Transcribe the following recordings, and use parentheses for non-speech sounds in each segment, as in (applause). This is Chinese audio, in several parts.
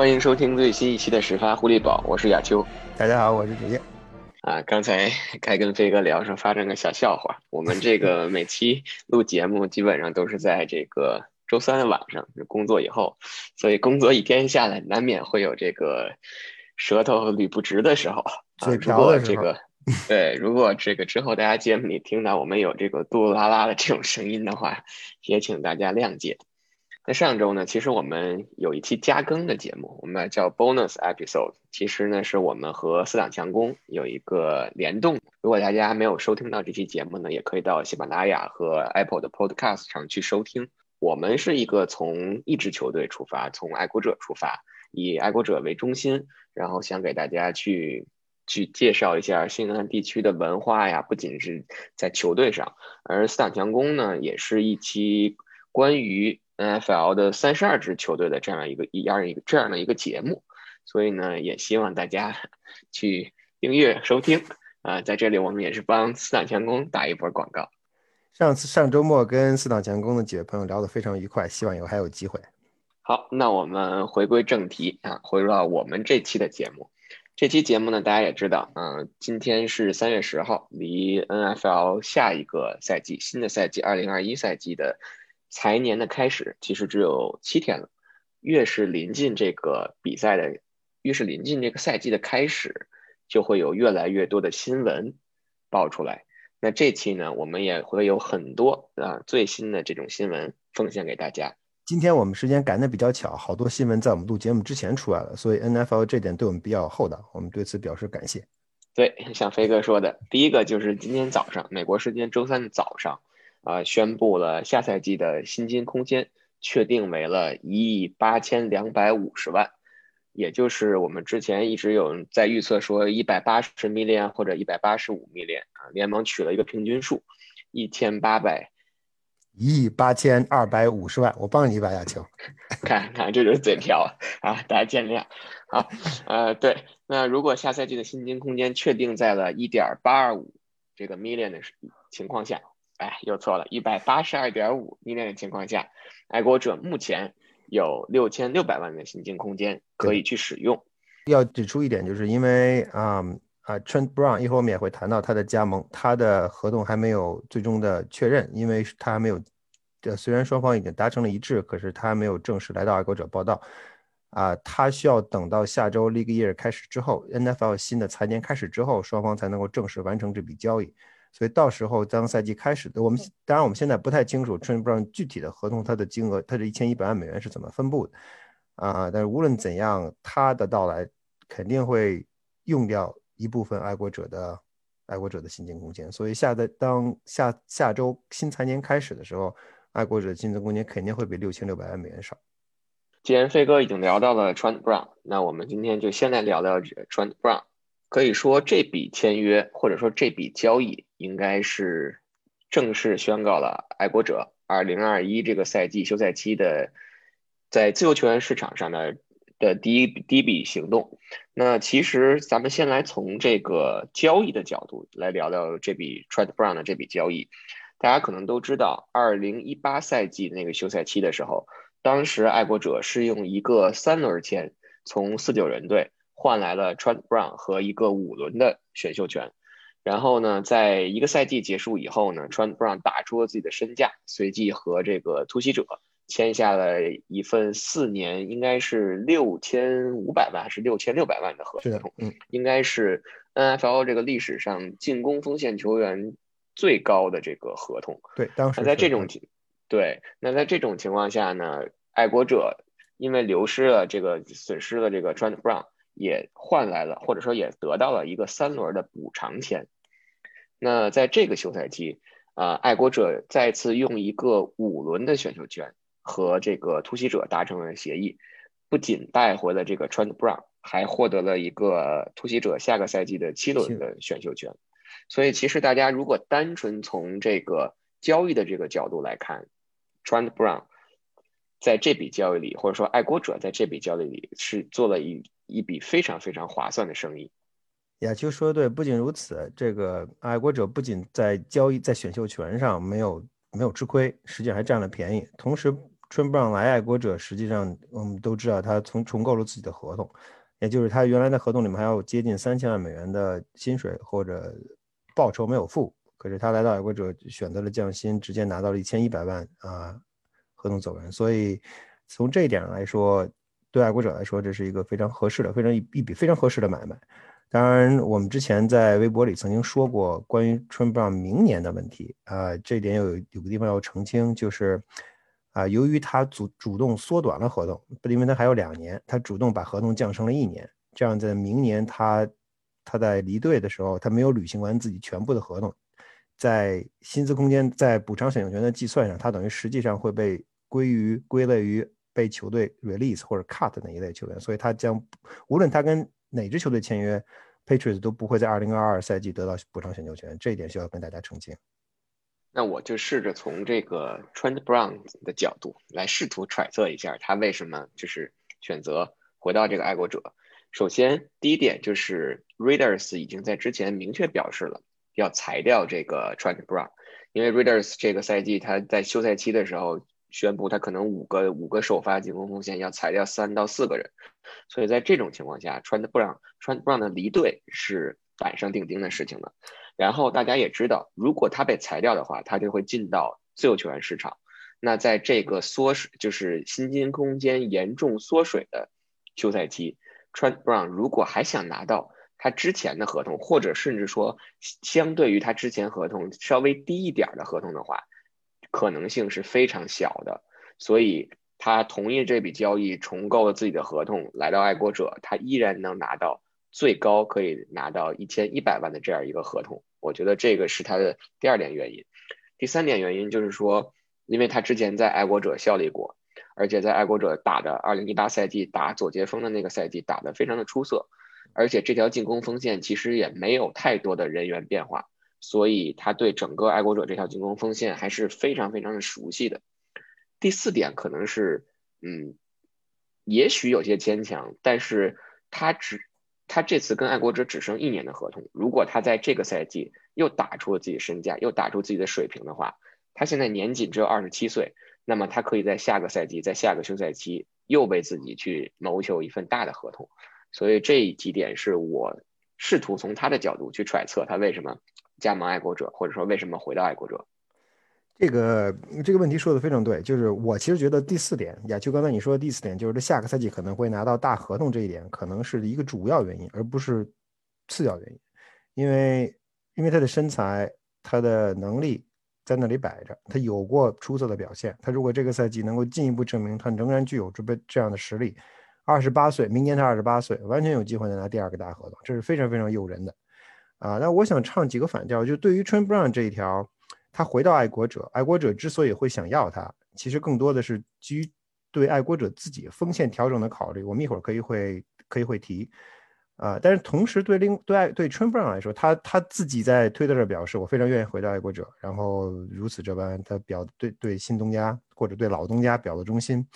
欢迎收听最新一期的始发狐狸堡，我是亚秋。大家好，我是主页。啊，刚才该跟飞哥聊上发生个小笑话。我们这个每期录节目基本上都是在这个周三的晚上工作以后，所以工作一天下来，难免会有这个舌头捋不直的时候。嘴瓢的时候。对，如果这个之后大家节目里听到我们有这个嘟嘟啦啦的这种声音的话，也请大家谅解。那上周呢，其实我们有一期加更的节目，我们叫 bonus episode。其实呢，是我们和四档强攻有一个联动。如果大家没有收听到这期节目呢，也可以到喜马拉雅和 Apple 的 Podcast 上去收听。我们是一个从一支球队出发，从爱国者出发，以爱国者为中心，然后想给大家去去介绍一下新西兰地区的文化呀，不仅是在球队上，而四档强攻呢，也是一期关于。N.F.L 的三十二支球队的这样一个一样一个这样的一个节目，所以呢，也希望大家 (laughs) 去订阅收听啊。在这里，我们也是帮四档强攻打一波广告。上次上周末跟四档强攻的几位朋友聊得非常愉快，希望以后还有机会。好，那我们回归正题啊，回到我们这期的节目。这期节目呢，大家也知道，嗯，今天是三月十号，离 N.F.L 下一个赛季新的赛季二零二一赛季的。财年的开始其实只有七天了，越是临近这个比赛的，越是临近这个赛季的开始，就会有越来越多的新闻爆出来。那这期呢，我们也会有很多啊最新的这种新闻奉献给大家。今天我们时间赶得比较巧，好多新闻在我们录节目之前出来了，所以 N F L 这点对我们比较厚道，我们对此表示感谢。对，像飞哥说的，第一个就是今天早上，美国时间周三的早上。啊，宣布了下赛季的薪金空间确定为了一亿八千两百五十万，也就是我们之前一直有在预测说一百八十 million 或者一百八十五 million 啊，联盟取了一个平均数，一千八百一亿八千二百五十万，我帮你一把亚球，(laughs) 看看这就是嘴瓢啊，大家见谅啊，呃，对，那如果下赛季的薪金空间确定在了一点八二五这个 million 的情况下。哎，又错了，一百八十二点五 million 的情况下，爱国者目前有六千六百万的薪金空间可以去使用。要指出一点，就是因为啊啊，Trent Brown 一会儿我们也会谈到他的加盟，他的合同还没有最终的确认，因为他还没有，这虽然双方已经达成了一致，可是他还没有正式来到爱国者报道。啊，他需要等到下周 League Year 开始之后，NFL 新的财年开始之后，双方才能够正式完成这笔交易。所以到时候当赛季开始的，我们当然我们现在不太清楚 Trent Brown 具体的合同它的金额，它这一千一百万美元是怎么分布的啊？但是无论怎样，他的到来肯定会用掉一部分爱国者的爱国者的薪金空间。所以下在当下下周新财年开始的时候，爱国者的薪资空间肯定会比六千六百万美元少。既然飞哥已经聊到了 Trent Brown，那我们今天就先来聊聊 Trent Brown。可以说这笔签约或者说这笔交易应该是正式宣告了爱国者二零二一这个赛季休赛期的在自由球员市场上的的第一第一笔行动。那其实咱们先来从这个交易的角度来聊聊这笔 Tred Brown 的这笔交易。大家可能都知道，二零一八赛季那个休赛期的时候，当时爱国者是用一个三轮签从四九人队。换来了 Trent Brown 和一个五轮的选秀权，然后呢，在一个赛季结束以后呢，Trent Brown 打出了自己的身价，随即和这个突袭者签下了一份四年，应该是六千五百万还是六千六百万的合同，嗯，应该是 NFL 这个历史上进攻锋线球员最高的这个合同。对，当时在这种情，对，那在这种情况下呢，爱国者因为流失了这个损失了这个 Trent Brown。也换来了，或者说也得到了一个三轮的补偿签。那在这个休赛期，啊，爱国者再次用一个五轮的选秀权和这个突袭者达成了协议，不仅带回了这个 Trent Brown，还获得了一个突袭者下个赛季的七轮的选秀权。所以，其实大家如果单纯从这个交易的这个角度来看，Trent Brown 在这笔交易里，或者说爱国者在这笔交易里是做了一。一笔非常非常划算的生意，亚秋说的对。不仅如此，这个爱国者不仅在交易在选秀权上没有没有吃亏，实际上还占了便宜。同时，Trent Brown 来爱国者，实际上我们都知道他重重构了自己的合同，也就是他原来的合同里面还有接近三千万美元的薪水或者报酬没有付，可是他来到爱国者选择了降薪，直接拿到了一千一百万啊合同走人，所以从这一点上来说，对爱国者来说这是一个非常合适的、非常一一笔非常合适的买卖。当然，我们之前在微博里曾经说过关于 Trent Brown 明年的问题。啊，这点有有个地方要澄清，就是啊，由于他主主动缩短了合同，不因为他还有两年，他主动把合同降成了一年，这样在明年他他在离队的时候，他没有履行完自己全部的合同，在薪资空间在补偿选秀权的计算上，他等于实际上会被归于归类于被球队 release 或者 cut 那一类球员，所以他将无论他跟哪支球队签约，Patriots 都不会在二零二二赛季得到补偿选秀权，这一点需要跟大家澄清。那我就试着从这个 Trent Brown 的角度来试图揣测一下，他为什么就是选择回到这个爱国者。首先，第一点就是 Readers 已经在之前明确表示了要裁掉这个 Trent Brown，因为 Readers 这个赛季他在休赛期的时候。宣布他可能五个五个首发进攻锋线要裁掉三到四个人，所以在这种情况下，川不让川不让的离队是板上钉钉的事情了。然后大家也知道，如果他被裁掉的话，他就会进到自由球员市场。那在这个缩水就是薪金空间严重缩水的休赛期，川 Brown 如果还想拿到他之前的合同，或者甚至说相对于他之前合同稍微低一点的合同的话。可能性是非常小的，所以他同意这笔交易，重构了自己的合同，来到爱国者，他依然能拿到最高可以拿到一千一百万的这样一个合同。我觉得这个是他的第二点原因。第三点原因就是说，因为他之前在爱国者效力过，而且在爱国者打的二零一八赛季打左接锋的那个赛季打得非常的出色，而且这条进攻锋线其实也没有太多的人员变化。所以他对整个爱国者这条进攻锋线还是非常非常的熟悉的。第四点可能是，嗯，也许有些牵强，但是他只他这次跟爱国者只剩一年的合同，如果他在这个赛季又打出了自己身价，又打出自己的水平的话，他现在年仅只有二十七岁，那么他可以在下个赛季，在下个休赛期又为自己去谋求一份大的合同。所以这几点是我试图从他的角度去揣测他为什么。加盟爱国者，或者说为什么回到爱国者？这个这个问题说的非常对，就是我其实觉得第四点，亚秋刚才你说的第四点，就是这下个赛季可能会拿到大合同这一点，可能是一个主要原因，而不是次要原因。因为因为他的身材，他的能力在那里摆着，他有过出色的表现。他如果这个赛季能够进一步证明他仍然具有这备这样的实力，二十八岁，明年他二十八岁，完全有机会再拿第二个大合同，这是非常非常诱人的。啊，那我想唱几个反调，就对于 Trent Brown 这一条，他回到爱国者，爱国者之所以会想要他，其实更多的是基于对爱国者自己锋线调整的考虑。我们一会儿可以会可以会提，啊，但是同时对另对爱对 Trent Brown 来说，他他自己在推特上表示，我非常愿意回到爱国者，然后如此这般，他表对对新东家或者对老东家表了忠心。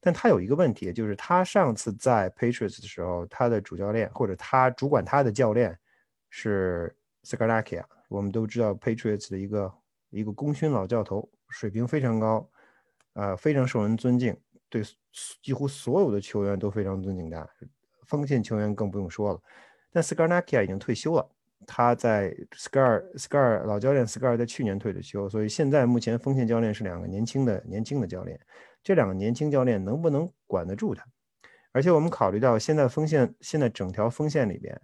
但他有一个问题，就是他上次在 Patriots 的时候，他的主教练或者他主管他的教练。是 s k a r a k i a 我们都知道 Patriots 的一个一个功勋老教头，水平非常高，呃，非常受人尊敬，对几乎所有的球员都非常尊敬他，锋线球员更不用说了。但 s k a r a k i a 已经退休了，他在 Scar Scar 老教练 Scar 在去年退的休，所以现在目前锋线教练是两个年轻的年轻的教练，这两个年轻教练能不能管得住他？而且我们考虑到现在锋线现在整条锋线里边，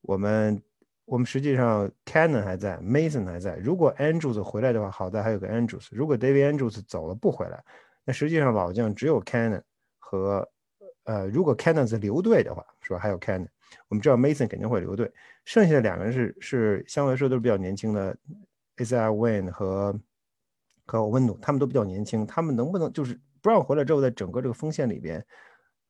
我们。我们实际上，Cannon 还在，Mason 还在。如果 Andrews 回来的话，好在还有个 Andrews。如果 David Andrews 走了不回来，那实际上老将只有 Cannon 和呃，如果 Cannon 是留队的话，是吧？还有 Cannon。我们知道 Mason 肯定会留队，剩下的两个人是是相对来说都是比较年轻的，Isaiah Wayne 和和温努，他们都比较年轻。他们能不能就是不让回来之后，在整个这个锋线里边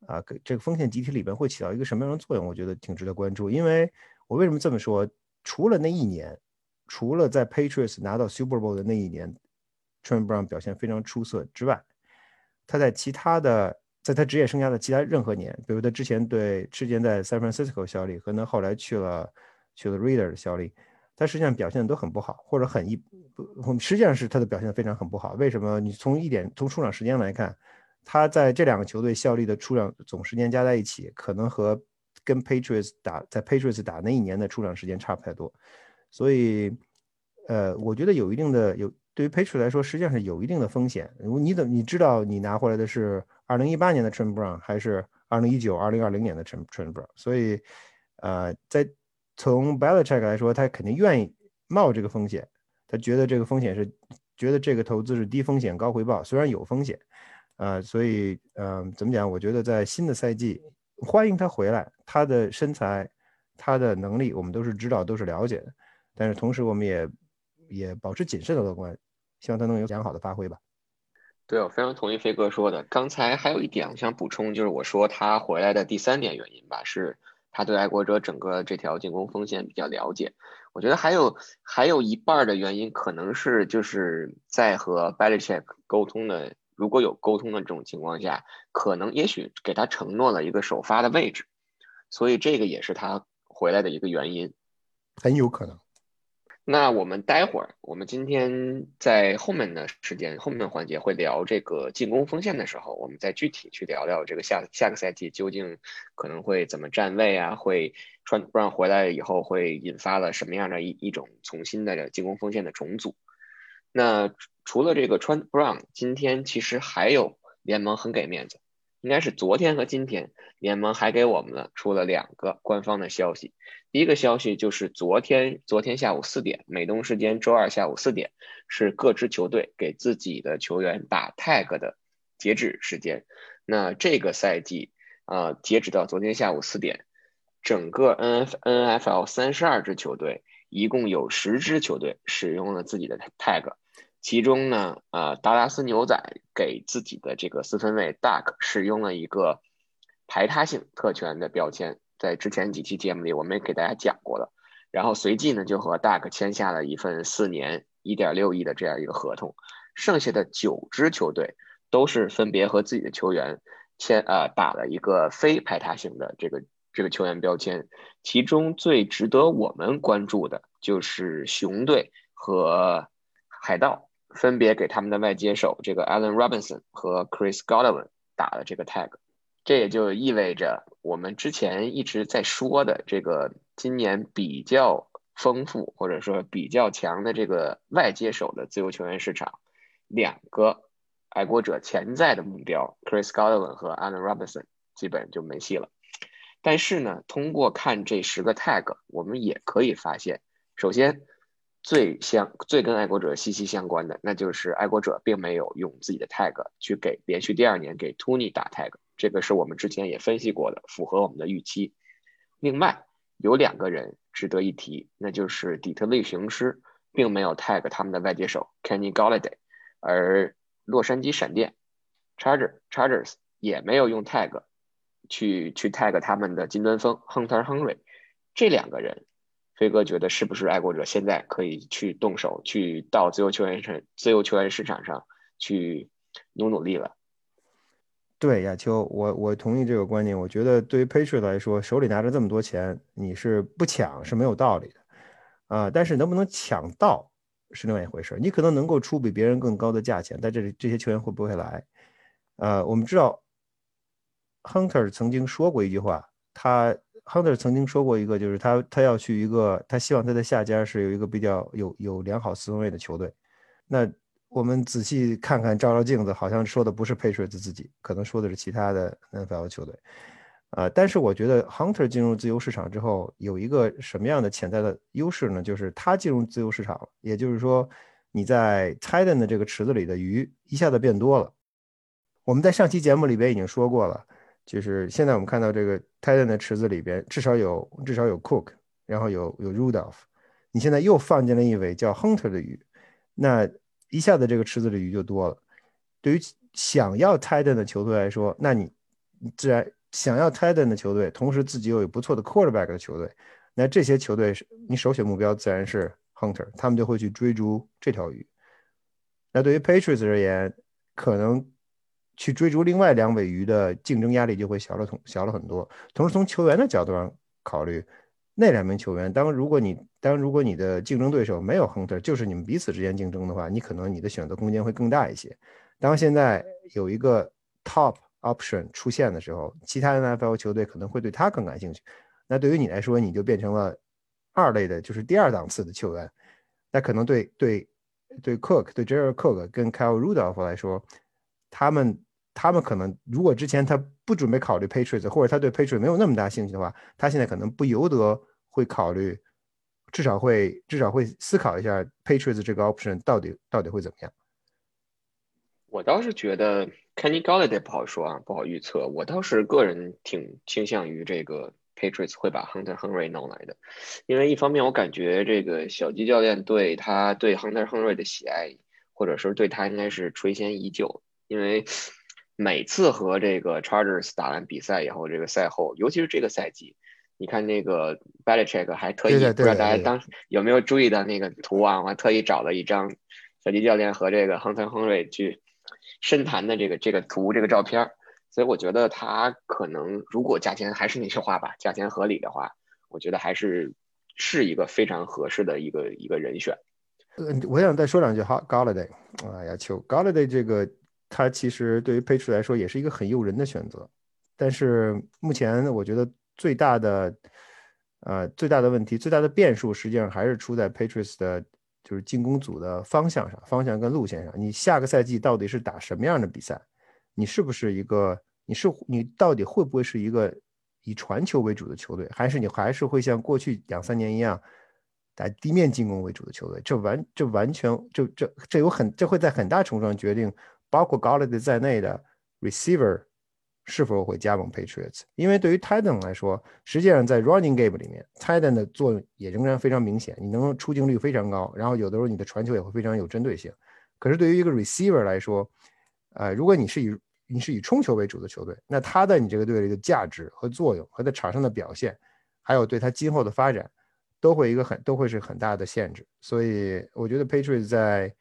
啊，这个锋线集体里边会起到一个什么样的作用？我觉得挺值得关注，因为。我为什么这么说？除了那一年，除了在 Patriots 拿到 Super Bowl 的那一年 t r e n Brown 表现非常出色之外，他在其他的，在他职业生涯的其他任何年，比如他之前对之前在 San Francisco 效力，和他后来去了去了 Reader 的效力，他实际上表现的都很不好，或者很一不，实际上是他的表现非常很不好。为什么？你从一点从出场时间来看，他在这两个球队效力的出场总时间加在一起，可能和跟 Patriots 打在 Patriots 打那一年的出场时间差不太多。所以，呃，我觉得有一定的有对于 Patriots 来说，实际上是有一定的风险。你怎么你知道你拿回来的是二零一八年的 Trent Brown 还是二零一九、二零二零年的 Trent Trent Brown？所以，呃，在从 Belichick 来说，他肯定愿意冒这个风险。他觉得这个风险是，觉得这个投资是低风险高回报，虽然有风险，呃，所以，嗯，怎么讲？我觉得在新的赛季，欢迎他回来。他的身材，他的能力，我们都是知道，都是了解的。但是同时，我们也也保持谨慎的乐观，希望他能有良好的发挥吧。对，我非常同意飞哥说的。刚才还有一点我想补充，就是我说他回来的第三点原因吧，是。他对爱国者整个这条进攻锋线比较了解，我觉得还有还有一半的原因可能是就是在和 Belichick 沟通的，如果有沟通的这种情况下，可能也许给他承诺了一个首发的位置，所以这个也是他回来的一个原因，很有可能。那我们待会儿，我们今天在后面的时间、后面的环节会聊这个进攻锋线的时候，我们再具体去聊聊这个下下个赛季究竟可能会怎么站位啊？会穿不让回来以后会引发了什么样的一一种重新的进攻锋线的重组？那除了这个穿 Brown，今天其实还有联盟很给面子。应该是昨天和今天，联盟还给我们了出了两个官方的消息。第一个消息就是昨天，昨天下午四点，美东时间周二下午四点，是各支球队给自己的球员打 tag 的截止时间。那这个赛季，呃，截止到昨天下午四点，整个 N F N F L 三十二支球队，一共有十支球队使用了自己的 tag。其中呢，呃，达拉斯牛仔给自己的这个四分卫 Duck 使用了一个排他性特权的标签，在之前几期节目里我们也给大家讲过了。然后随即呢，就和 Duck 签下了一份四年一点六亿的这样一个合同。剩下的九支球队都是分别和自己的球员签，呃，打了一个非排他性的这个这个球员标签。其中最值得我们关注的就是熊队和海盗。分别给他们的外接手这个 Allen Robinson 和 Chris Godwin 打了这个 tag，这也就意味着我们之前一直在说的这个今年比较丰富或者说比较强的这个外接手的自由球员市场，两个爱国者潜在的目标 Chris Godwin 和 Allen Robinson 基本就没戏了。但是呢，通过看这十个 tag，我们也可以发现，首先。最相最跟爱国者息息相关的，那就是爱国者并没有用自己的 tag 去给连续第二年给 Tony 打 tag，这个是我们之前也分析过的，符合我们的预期。另外有两个人值得一提，那就是底特律雄狮并没有 tag 他们的外接手 Kenny Galladay，而洛杉矶闪电 Charger Chargers 也没有用 tag 去去 tag 他们的金端锋 Hunter Henry，这两个人。飞哥觉得是不是爱国者现在可以去动手，去到自由球员市自由球员市场上去努努力了？对，亚秋，我我同意这个观点。我觉得对于 Patriot 来说，手里拿着这么多钱，你是不抢是没有道理的啊。但是能不能抢到是另外一回事。你可能能够出比别人更高的价钱，但这里这些球员会不会来？呃，我们知道 Hunter 曾经说过一句话，他。Hunter 曾经说过一个，就是他他要去一个，他希望他的下家是有一个比较有有良好四分卫的球队。那我们仔细看看，照照镜子，好像说的不是 Patriots 自己，可能说的是其他的 NFL 球队。啊，但是我觉得 Hunter 进入自由市场之后，有一个什么样的潜在的优势呢？就是他进入自由市场了，也就是说你在 Titan 的这个池子里的鱼一下子变多了。我们在上期节目里边已经说过了。就是现在我们看到这个 Titan 的池子里边，至少有至少有 Cook，然后有有 Rudolph，你现在又放进了一尾叫 Hunter 的鱼，那一下子这个池子里鱼就多了。对于想要 Titan 的球队来说，那你自然想要 Titan 的球队，同时自己又有不错的 Quarterback 的球队，那这些球队是你首选目标自然是 Hunter，他们就会去追逐这条鱼。那对于 Patriots 而言，可能。去追逐另外两尾鱼的竞争压力就会小了同小了很多。同时从球员的角度上考虑，那两名球员，当如果你当如果你的竞争对手没有 Hunter，就是你们彼此之间竞争的话，你可能你的选择空间会更大一些。当现在有一个 top option 出现的时候，其他 NFL 球队可能会对他更感兴趣。那对于你来说，你就变成了二类的，就是第二档次的球员。那可能对对对 Cook 对 Jared Cook 跟 Kyle Rudolph 来说，他们他们可能如果之前他不准备考虑 Patriots，或者他对 Patriots 没有那么大兴趣的话，他现在可能不由得。会考虑，至少会至少会思考一下 Patriots 这个 option 到底到底会怎么样。我倒是觉得 Kenny Galladay 不好说啊，不好预测。我倒是个人挺倾向于这个 Patriots 会把 Hunter Henry 弄来的，因为一方面我感觉这个小鸡教练对他对 Hunter Henry 的喜爱，或者说对他应该是垂涎已久，因为每次和这个 Chargers 打完比赛以后，这个赛后，尤其是这个赛季。你看那个 Belichick 还特意，不知道大家当有没有注意到那个图啊？我还特意找了一张小吉教练和这个亨特·亨瑞去深谈的这个这个图这个照片所以我觉得他可能如果价钱还是那句话吧，价钱合理的话，我觉得还是是一个非常合适的一个一个人选。呃，我想再说两句哈，Galladay，哎呀，求 Galladay 这个他其实对于 Patriot 来说也是一个很诱人的选择，但是目前我觉得。最大的，呃，最大的问题，最大的变数，实际上还是出在 Patriots 的，就是进攻组的方向上，方向跟路线上。你下个赛季到底是打什么样的比赛？你是不是一个？你是你到底会不会是一个以传球为主的球队，还是你还是会像过去两三年一样打地面进攻为主的球队？这完，这完全，这这这有很，这会在很大程度上决定，包括 g o l l a d 在内的 receiver。是否会加盟 Patriots？因为对于 Titan 来说，实际上在 Running Game 里面，Titan 的作用也仍然非常明显，你能出镜率非常高，然后有的时候你的传球也会非常有针对性。可是对于一个 Receiver 来说，呃，如果你是以你是以冲球为主的球队，那他在你这个队里的价值和作用和在场上的表现，还有对他今后的发展，都会一个很都会是很大的限制。所以我觉得 Patriots 在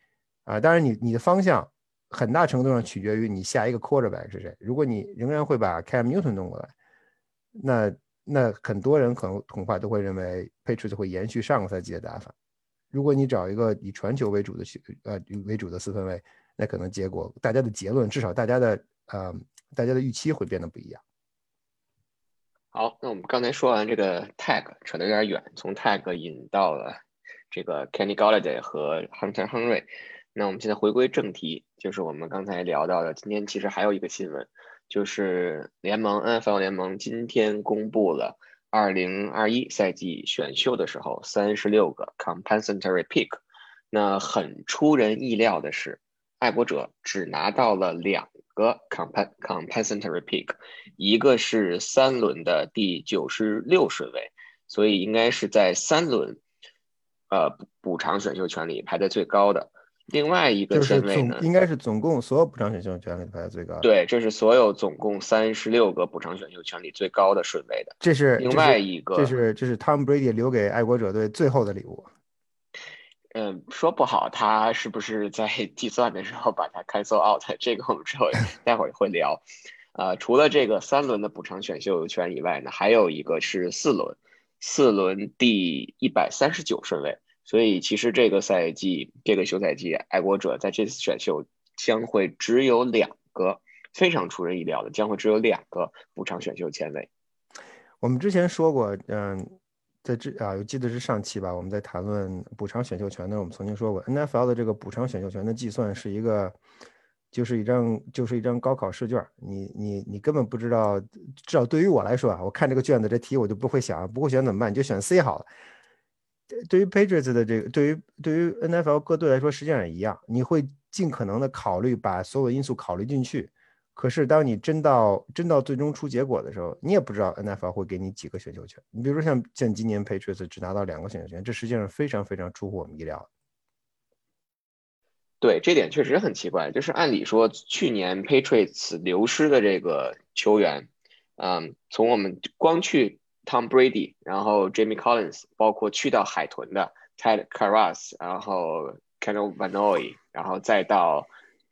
啊，当然你你的方向。很大程度上取决于你下一个 quarterback 是谁。如果你仍然会把 Cam Newton 弄过来，那那很多人可能恐怕都会认为 Patriots 会延续上个赛季的打法。如果你找一个以传球为主的呃为主的四分卫，那可能结果大家的结论，至少大家的呃大家的预期会变得不一样。好，那我们刚才说完这个 tag 扯得有点远，从 tag 引到了这个 Kenny Galladay 和 Hunter Henry。那我们现在回归正题，就是我们刚才聊到的。今天其实还有一个新闻，就是联盟 NFL 联盟今天公布了2021赛季选秀的时候三十六个 compensatory pick。那很出人意料的是，爱国者只拿到了两个 comp compensatory pick，一个是三轮的第九十六顺位，所以应该是在三轮呃补偿选秀权里排在最高的。另外一个顺位呢，应该是总共所有补偿选秀权里排在最高。对，这是所有总共三十六个补偿选秀权里最高的顺位的。这是另外一个，这是这是 Tom Brady 留给爱国者队最后的礼物。嗯，说不好他是不是在 (laughs) 计算的时候把它 cancel out，这个我们之后 (laughs) 待会儿会聊。呃，除了这个三轮的补偿选秀权以外呢，还有一个是四轮，四轮第一百三十九顺位。所以，其实这个赛季，这个休赛季，爱国者在这次选秀将会只有两个，非常出人意料的，将会只有两个补偿选秀签位。我们之前说过，嗯，在这啊，我记得是上期吧，我们在谈论补偿选秀权的，我们曾经说过，NFL 的这个补偿选秀权的计算是一个，就是一张就是一张高考试卷，你你你根本不知道，至少对于我来说啊，我看这个卷子这题我就不会想，不会选怎么办？你就选 C 好了。对于 Patriots 的这个，对于对于 NFL 各队来说，实际上也一样。你会尽可能的考虑把所有因素考虑进去，可是当你真到真到最终出结果的时候，你也不知道 NFL 会给你几个选秀权。你比如说像像今年 Patriots 只拿到两个选秀权，这实际上非常非常出乎我们意料。对，这点确实很奇怪。就是按理说，去年 Patriots 流失的这个球员，嗯，从我们光去。Tom Brady，然后 Jamie Collins，包括去到海豚的 Ted Karras，然后 k e n n e l Vanoy，然后再到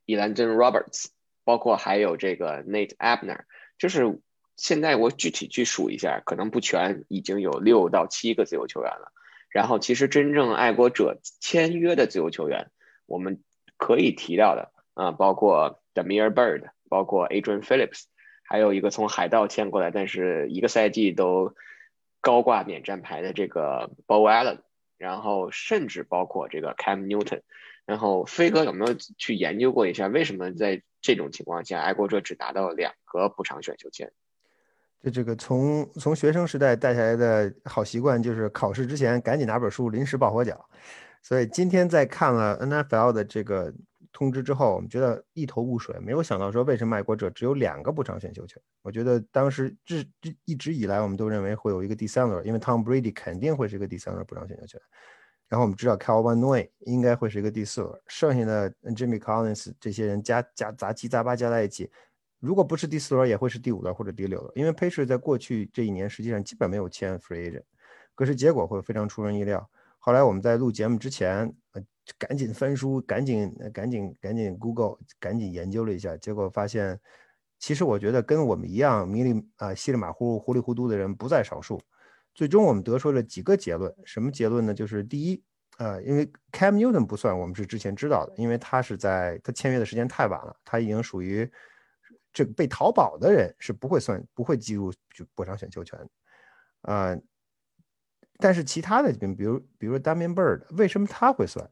Elandon Roberts，包括还有这个 Nate Abner，就是现在我具体去数一下，可能不全，已经有六到七个自由球员了。然后其实真正爱国者签约的自由球员，我们可以提到的啊，包括 Demir Bird，包括 Adrian Phillips，还有一个从海盗签过来，但是一个赛季都高挂免战牌的这个 Bo Allen，然后甚至包括这个 Cam Newton。然后飞哥有没有去研究过一下，为什么在这种情况下，爱国者只拿到两个补偿选秀签？这这个从从学生时代带下来的好习惯，就是考试之前赶紧拿本书临时抱佛脚。所以今天在看了 NFL 的这个通知之后，我们觉得一头雾水，没有想到说为什么爱国者只有两个补偿选秀权。我觉得当时这这一直以来，我们都认为会有一个第三轮，因为 Tom Brady 肯定会是一个第三轮补偿选秀权。然后我们知道 Calvin Noy 应该会是一个第四轮，剩下的 Jimmy Collins 这些人加加杂七杂八加在一起，如果不是第四轮，也会是第五轮或者第六轮。因为 patriot 在过去这一年实际上基本没有签 Free Agent，可是结果会非常出人意料。后来我们在录节目之前，赶紧翻书，赶紧赶紧赶紧 Google，赶紧研究了一下，结果发现，其实我觉得跟我们一样迷里啊稀里马虎糊里糊涂的人不在少数。最终我们得出了几个结论，什么结论呢？就是第一，呃，因为 Cam Newton 不算，我们是之前知道的，因为他是在他签约的时间太晚了，他已经属于这个被淘宝的人，是不会算，不会计入就补偿选秀权，呃，但是其他的，比如比如说 Damian Bird，为什么他会算？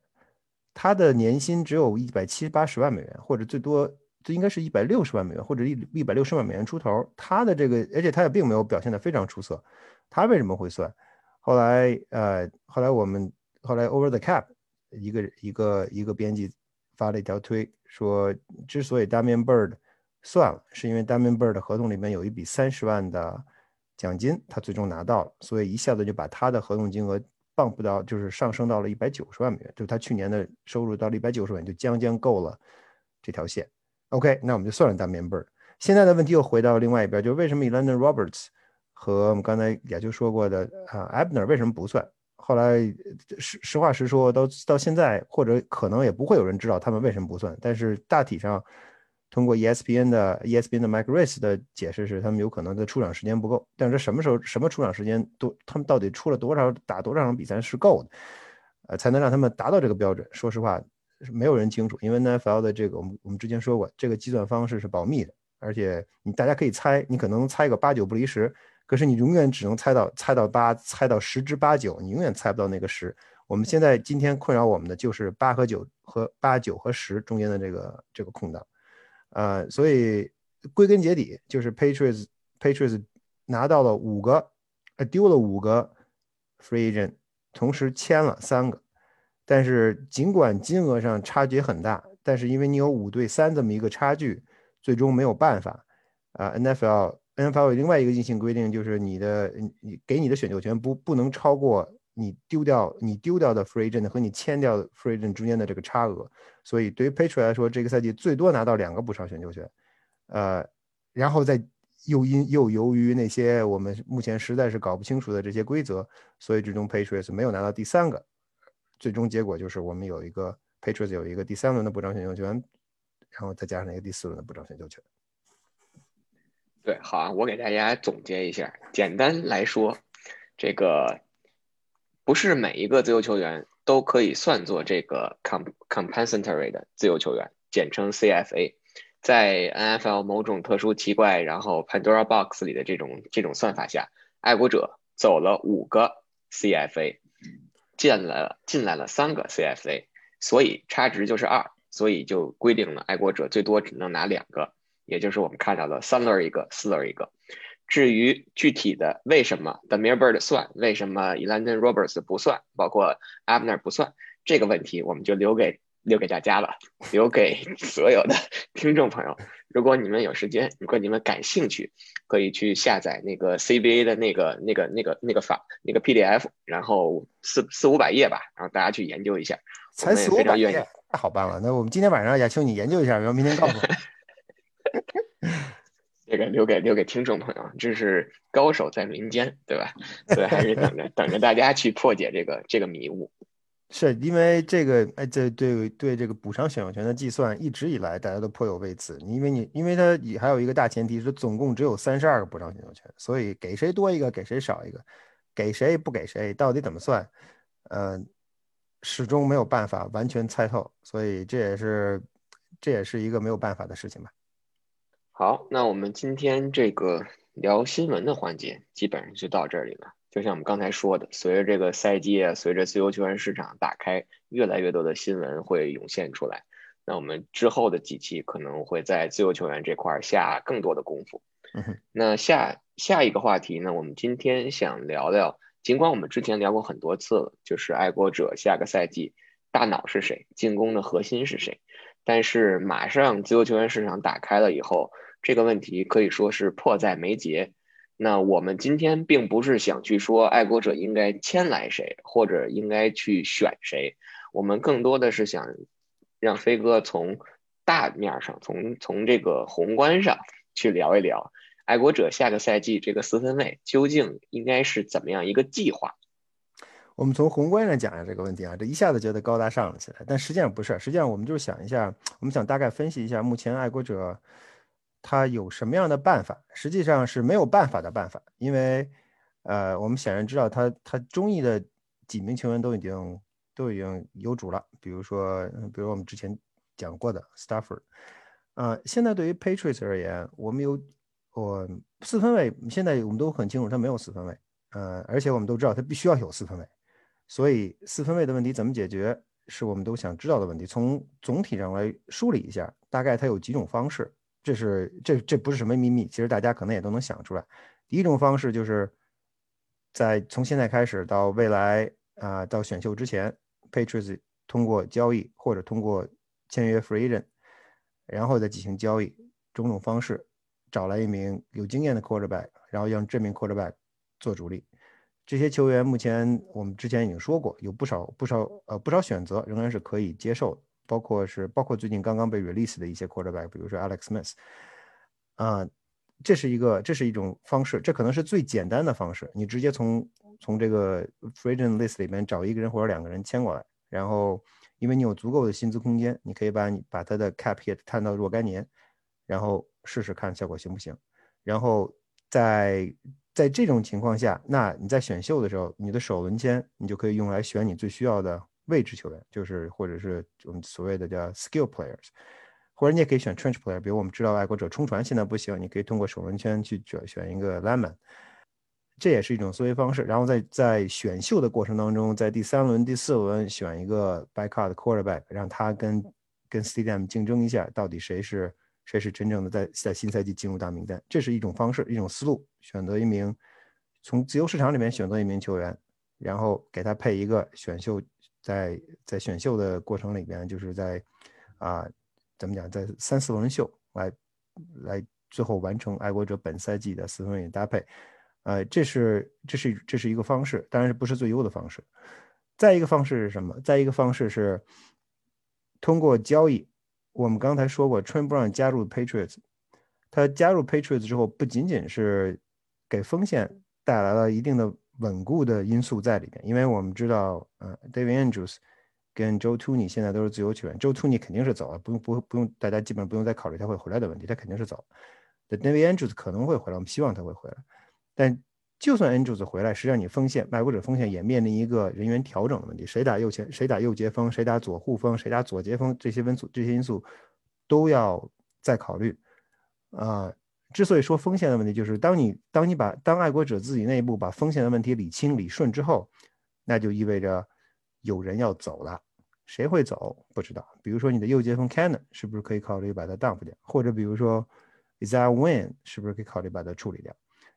他的年薪只有一百七八十万美元，或者最多这应该是一百六十万美元，或者一一百六十万美元出头，他的这个，而且他也并没有表现得非常出色。他为什么会算？后来，呃，后来我们后来 Over the Cap 一个一个一个编辑发了一条推，说之所以 Damian Bird 算了，是因为 Damian Bird 的合同里面有一笔三十万的奖金，他最终拿到了，所以一下子就把他的合同金额放不到，就是上升到了一百九十万美元，就是他去年的收入到了一百九十万，就将将够了这条线。OK，那我们就算了 Damian Bird。现在的问题又回到另外一边，就是为什么 Elandon Roberts？和我们刚才也就说过的啊，Abner 为什么不算？后来实实话实说，到到现在或者可能也不会有人知道他们为什么不算。但是大体上，通过 ESPN 的 ESPN 的 Mike Rice 的解释是，他们有可能的出场时间不够。但是什么时候什么出场时间多，他们到底出了多少打多少场比赛是够的，呃，才能让他们达到这个标准？说实话，没有人清楚，因为 NFL 的这个我们我们之前说过，这个计算方式是保密的，而且你大家可以猜，你可能猜个八九不离十。可是你永远只能猜到猜到八，猜到十之八九，你永远猜不到那个十。我们现在今天困扰我们的就是八和九和八九和十中间的这个这个空档，呃，所以归根结底就是 Patriots Patriots 拿到了五个，呃，丢了五个 free agent，同时签了三个，但是尽管金额上差距很大，但是因为你有五对三这么一个差距，最终没有办法啊，NFL。NFL 有另外一个硬性规定，就是你的你给你的选秀权不不能超过你丢掉你丢掉的 free agent 和你签掉的 free agent 中间的这个差额。所以对于 Patriot 来说，这个赛季最多拿到两个补偿选秀权。呃，然后再又因又由于那些我们目前实在是搞不清楚的这些规则，所以最终 Patriots 没有拿到第三个。最终结果就是我们有一个 Patriots 有一个第三轮的补偿选秀权，然后再加上一个第四轮的补偿选秀权。对，好啊，我给大家总结一下。简单来说，这个不是每一个自由球员都可以算作这个 comp compensatory 的自由球员，简称 CFA。在 NFL 某种特殊奇怪，然后 Pandora Box 里的这种这种算法下，爱国者走了五个 CFA，进了进来了三个 CFA，所以差值就是二，所以就规定了爱国者最多只能拿两个。也就是我们看到的三轮一个，四轮一个。至于具体的为什么 The Merebird 算，为什么 Elandon Roberts 不算，包括 Abner 不算，这个问题我们就留给留给大家了，留给 (laughs) 所有的听众朋友。如果你们有时间，如果你们感兴趣，可以去下载那个 CBA 的那个那个那个那个法那个 PDF，然后四四五百页吧，然后大家去研究一下。才四五百页，太好办了。那我们今天晚上也请你研究一下，然后明天告诉我。(laughs) 这个留给留给听众朋友，这是高手在民间，对吧？所以还是等着等着大家去破解这个这个迷雾。(laughs) 是因为这个，哎，这对对这个补偿选秀权的计算，一直以来大家都颇有微词。因为你，因为它也还有一个大前提是，总共只有三十二个补偿选秀权，所以给谁多一个，给谁少一个，给谁不给谁，到底怎么算？嗯，始终没有办法完全猜透，所以这也是这也是一个没有办法的事情吧。好，那我们今天这个聊新闻的环节基本上就到这里了。就像我们刚才说的，随着这个赛季啊，随着自由球员市场打开，越来越多的新闻会涌现出来。那我们之后的几期可能会在自由球员这块下更多的功夫。那下下一个话题呢，我们今天想聊聊，尽管我们之前聊过很多次了，就是爱国者下个赛季大脑是谁，进攻的核心是谁，但是马上自由球员市场打开了以后，这个问题可以说是迫在眉睫。那我们今天并不是想去说爱国者应该签来谁，或者应该去选谁，我们更多的是想让飞哥从大面上，从从这个宏观上去聊一聊爱国者下个赛季这个四分卫究竟应该是怎么样一个计划。我们从宏观上讲一下这个问题啊，这一下子觉得高大上了起来，但实际上不是，实际上我们就是想一下，我们想大概分析一下目前爱国者。他有什么样的办法？实际上是没有办法的办法，因为，呃，我们显然知道他他中意的几名球员都已经都已经有主了，比如说，比如我们之前讲过的 Stafford，呃，现在对于 Patriots 而言，我们有我四分卫，现在我们都很清楚他没有四分卫，呃，而且我们都知道他必须要有四分卫，所以四分卫的问题怎么解决，是我们都想知道的问题。从总体上来梳理一下，大概它有几种方式。这是这这不是什么秘密，其实大家可能也都能想出来。第一种方式就是在从现在开始到未来啊，到选秀之前，Patriots 通过交易或者通过签约 Free Agent，然后再进行交易，种种方式找来一名有经验的 Quarterback，然后让这名 Quarterback 做主力。这些球员目前我们之前已经说过，有不少不少呃不少选择仍然是可以接受的。包括是包括最近刚刚被 release 的一些 quarterback，比如说 Alex Smith，啊，这是一个这是一种方式，这可能是最简单的方式。你直接从从这个 free agent list 里面找一个人或者两个人签过来，然后因为你有足够的薪资空间，你可以把你把他的 cap hit 探到若干年，然后试试看效果行不行。然后在在这种情况下，那你在选秀的时候，你的首轮签你就可以用来选你最需要的。位置球员就是或者是我们所谓的叫 skill players，或者你也可以选 trench player，比如我们知道爱国者冲传现在不行，你可以通过首轮圈去选选一个 lemon，这也是一种思维方式。然后在在选秀的过程当中，在第三轮、第四轮选一个 backup quarterback，让他跟跟 stadium 竞争一下，到底谁是谁是真正的在在新赛季进入大名单，这是一种方式，一种思路。选择一名从自由市场里面选择一名球员，然后给他配一个选秀。在在选秀的过程里边，就是在啊，怎么讲，在三四轮秀来来最后完成爱国者本赛季的四分卫搭配，呃，这是这是这是一个方式，当然是不是最优的方式。再一个方式是什么？再一个方式是通过交易。我们刚才说过，Trent Brown 加入 Patriots，他加入 Patriots 之后，不仅仅是给锋线带来了一定的。稳固的因素在里边，因为我们知道，呃，David Andrews 跟 Joe t o o n e y 现在都是自由球员，Joe t o o n e y 肯定是走了，不用不不用，大家基本上不用再考虑他会回来的问题，他肯定是走。David Andrews 可能会回来，我们希望他会回来。但就算 Andrews 回来，实际上你锋线，卖国者锋线也面临一个人员调整的问题，谁打右前，谁打右截锋，谁打左护锋，谁打左截锋，这些因素这些因素都要再考虑，啊。之所以说锋线的问题，就是当你当你把当爱国者自己内部把锋线的问题理清理顺之后，那就意味着有人要走了。谁会走不知道。比如说你的右接锋 Cannon 是不是可以考虑把它 dump 掉？或者比如说 Isaiah Wynn 是不是可以考虑把它处理掉？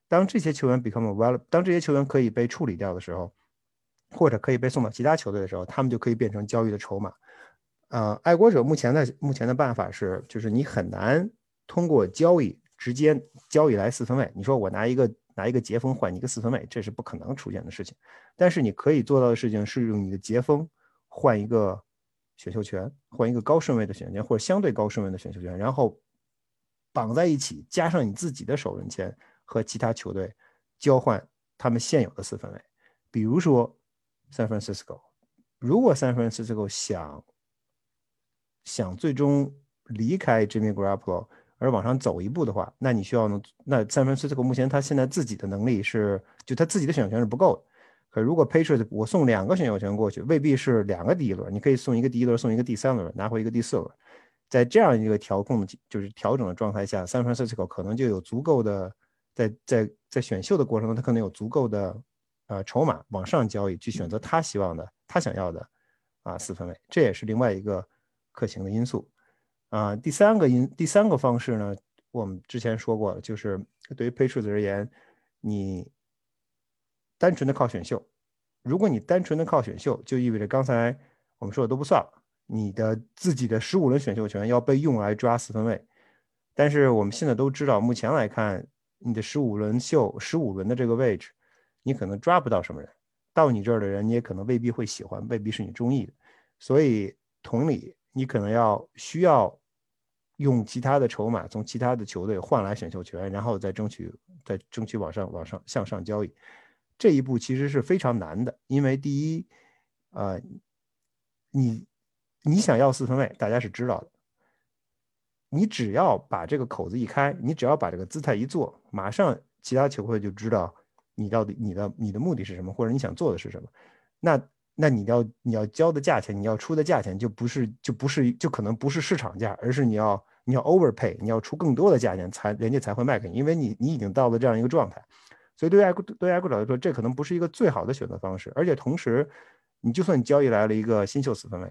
当这些球员 become well，当这些球员可以被处理掉的时候，或者可以被送到其他球队的时候，他们就可以变成交易的筹码。呃，爱国者目前的目前的办法是，就是你很难通过交易。直接交易来四分卫，你说我拿一个拿一个截锋换你一个四分卫，这是不可能出现的事情。但是你可以做到的事情是用你的截锋换一个选秀权，换一个高顺位的选秀权或者相对高顺位的选秀权，然后绑在一起，加上你自己的首轮签和其他球队交换他们现有的四分卫。比如说 San Francisco，如果 San Francisco 想想最终离开 Jimmy Garoppolo 而往上走一步的话，那你需要呢？那 San Francisco 目前他现在自己的能力是，就他自己的选秀权是不够的。可如果 Patriots 我送两个选秀权过去，未必是两个第一轮，你可以送一个第一轮，送一个第三轮，拿回一个第四轮。在这样一个调控的，就是调整的状态下，San Francisco 可能就有足够的，在在在选秀的过程中，他可能有足够的呃筹码往上交易，去选择他希望的、他想要的啊四分卫，这也是另外一个可行的因素啊。第三个因第三个方式呢，我们之前说过，就是对于 Patriots 而言，你单纯的靠选秀，如果你单纯的靠选秀，就意味着刚才我们说的都不算了。你的自己的十五轮选秀权要被用来抓四分卫，但是我们现在都知道，目前来看，你的十五轮秀、十五轮的这个位置，你可能抓不到什么人，到你这儿的人你也可能未必会喜欢，未必是你中意的。所以同理，你可能要需要用其他的筹码，从其他的球队换来选秀权，然后再争取再争取往上往上向上交易。这一步其实是非常难的，因为第一，呃，你。你想要四分卫，大家是知道的。你只要把这个口子一开，你只要把这个姿态一做，马上其他球会就知道你到底你的你的目的是什么，或者你想做的是什么。那那你要你要交的价钱，你要出的价钱就不是就不是就可能不是市场价，而是你要你要 overpay，你要出更多的价钱才人家才会卖给你，因为你你已经到了这样一个状态。所以对爱对爱国者来说，这可能不是一个最好的选择方式。而且同时，你就算你交易来了一个新秀四分卫。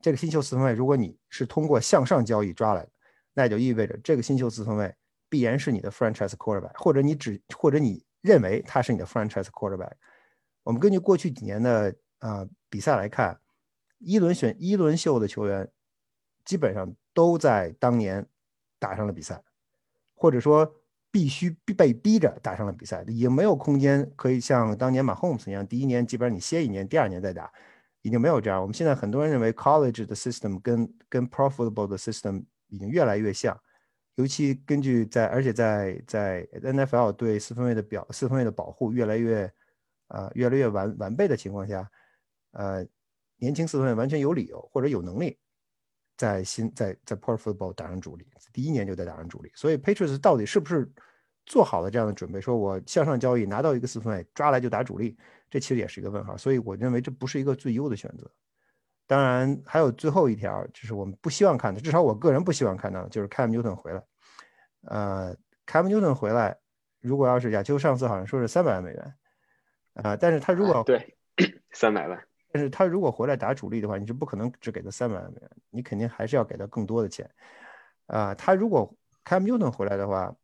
这个新秀四分卫，如果你是通过向上交易抓来的，那也就意味着这个新秀四分卫必然是你的 franchise quarterback，或者你只或者你认为他是你的 franchise quarterback。我们根据过去几年的啊比赛来看，一轮选一轮秀的球员，基本上都在当年打上了比赛，或者说必须被逼着打上了比赛，已经没有空间可以像当年马 homes 一样，第一年基本上你歇一年，第二年再打。已经没有这样。我们现在很多人认为 college 的 system 跟跟 profitable 的 system 已经越来越像，尤其根据在而且在在 NFL 对四分卫的表四分卫的保护越来越啊越来越完完备的情况下，呃，年轻四分卫完全有理由或者有能力在新在在 profitable 打上主力，第一年就在打上主力。所以 Patriots 到底是不是做好了这样的准备？说我向上交易拿到一个四分卫抓来就打主力？这其实也是一个问号，所以我认为这不是一个最优的选择。当然，还有最后一条，就是我们不希望看的，至少我个人不希望看到，就是 Cam Newton 回来。呃，Cam Newton 回来，如果要是亚秋上次好像说是三百万美元，啊，但是他如果对三百万，但是他如果回来打主力的话，你是不可能只给他三百万美元，你肯定还是要给他更多的钱。啊，他如果 Cam Newton 回来的话，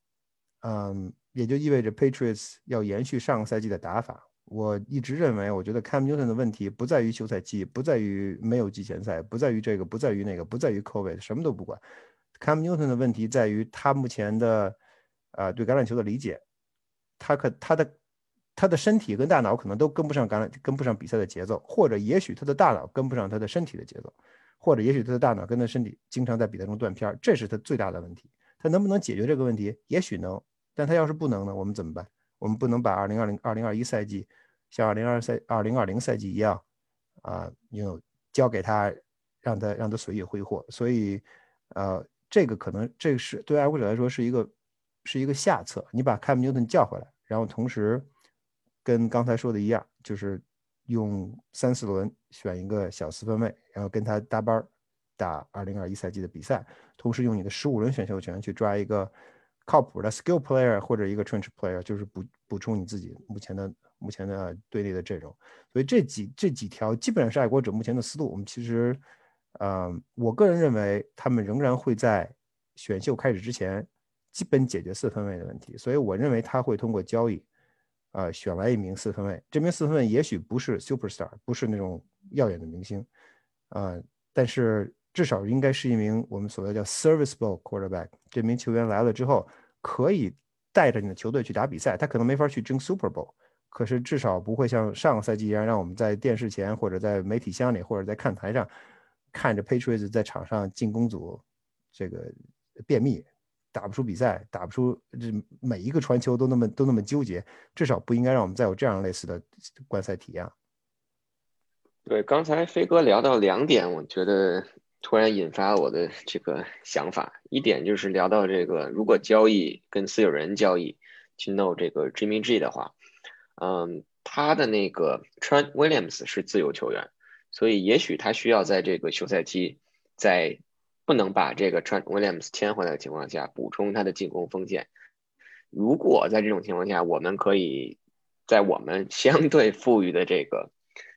嗯，也就意味着 Patriots 要延续上个赛季的打法。我一直认为，我觉得 Cam Newton 的问题不在于休赛期，不在于没有季前赛，不在于这个，不在于那个，不在于 COVID，什么都不管。Cam Newton 的问题在于他目前的，呃，对橄榄球的理解，他可他的他的身体跟大脑可能都跟不上橄榄，跟不上比赛的节奏，或者也许他的大脑跟不上他的身体的节奏，或者也许他的大脑跟他身体经常在比赛中断片这是他最大的问题。他能不能解决这个问题？也许能，但他要是不能呢？我们怎么办？我们不能把2020、2021赛季。像二零二赛二零二零赛季一样，啊，有交给他，让他让他随意挥霍。所以，呃，这个可能这个是对爱国者来说是一个是一个下策。你把 Cam Newton 叫回来，然后同时跟刚才说的一样，就是用三四轮选一个小四分卫，然后跟他搭班打二零二一赛季的比赛，同时用你的十五轮选秀权去抓一个靠谱的 skill player 或者一个 trench player，就是补补充你自己目前的。目前的队内的阵容，所以这几这几条基本上是爱国者目前的思路。我们其实，呃，我个人认为他们仍然会在选秀开始之前基本解决四分卫的问题。所以我认为他会通过交易，呃，选来一名四分卫。这名四分卫也许不是 superstar，不是那种耀眼的明星，呃，但是至少应该是一名我们所谓叫 serviceable quarterback。这名球员来了之后，可以带着你的球队去打比赛。他可能没法去争 Super Bowl。可是至少不会像上个赛季一样，让我们在电视前或者在媒体箱里或者在看台上看着 Patriots 在场上进攻组这个便秘，打不出比赛，打不出这每一个传球都那么都那么纠结。至少不应该让我们再有这样类似的观赛体验。对，刚才飞哥聊到两点，我觉得突然引发我的这个想法。一点就是聊到这个，如果交易跟私有人交易去弄这个 Jimmy G 的话，嗯，他的那个 Trent Williams 是自由球员，所以也许他需要在这个休赛期，在不能把这个 Trent Williams 签回来的情况下，补充他的进攻锋线。如果在这种情况下，我们可以在我们相对富裕的这个。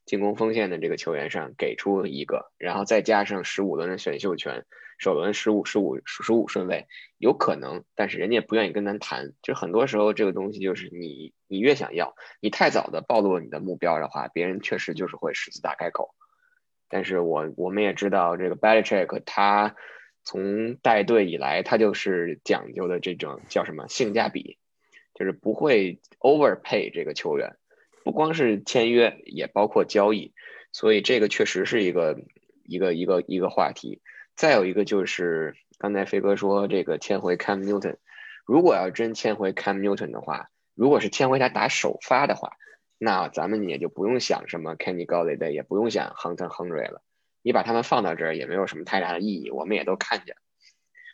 进攻锋线的这个球员上给出一个，然后再加上十五轮的选秀权，首轮十五十五十五顺位有可能，但是人家也不愿意跟咱谈。就很多时候这个东西就是你你越想要，你太早的暴露了你的目标的话，别人确实就是会狮子大开口。但是我我们也知道这个 Belichick 他从带队以来，他就是讲究的这种叫什么性价比，就是不会 overpay 这个球员。不光是签约，也包括交易，所以这个确实是一个一个一个一个话题。再有一个就是刚才飞哥说这个签回 Cam Newton，如果要真签回 Cam Newton 的话，如果是签回他打首发的话，那咱们也就不用想什么 Kenny Golladay，也不用想 Hunter Henry 了。你把他们放到这儿也没有什么太大的意义，我们也都看见。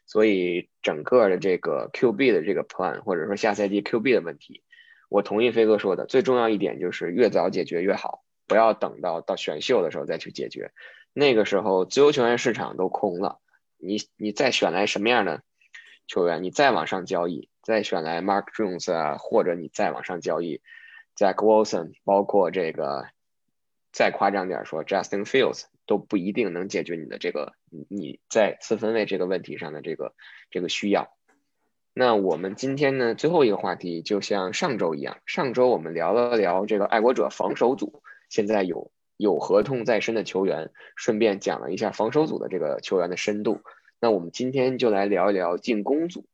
所以整个的这个 QB 的这个 plan，或者说下赛季 QB 的问题。我同意飞哥说的，最重要一点就是越早解决越好，不要等到到选秀的时候再去解决。那个时候自由球员市场都空了，你你再选来什么样的球员，你再往上交易，再选来 Mark Jones 啊，或者你再往上交易 Zach Wilson，包括这个再夸张点说 Justin Fields，都不一定能解决你的这个你在四分位这个问题上的这个这个需要。那我们今天呢，最后一个话题就像上周一样，上周我们聊了聊这个爱国者防守组，现在有有合同在身的球员，顺便讲了一下防守组的这个球员的深度。那我们今天就来聊一聊进攻组。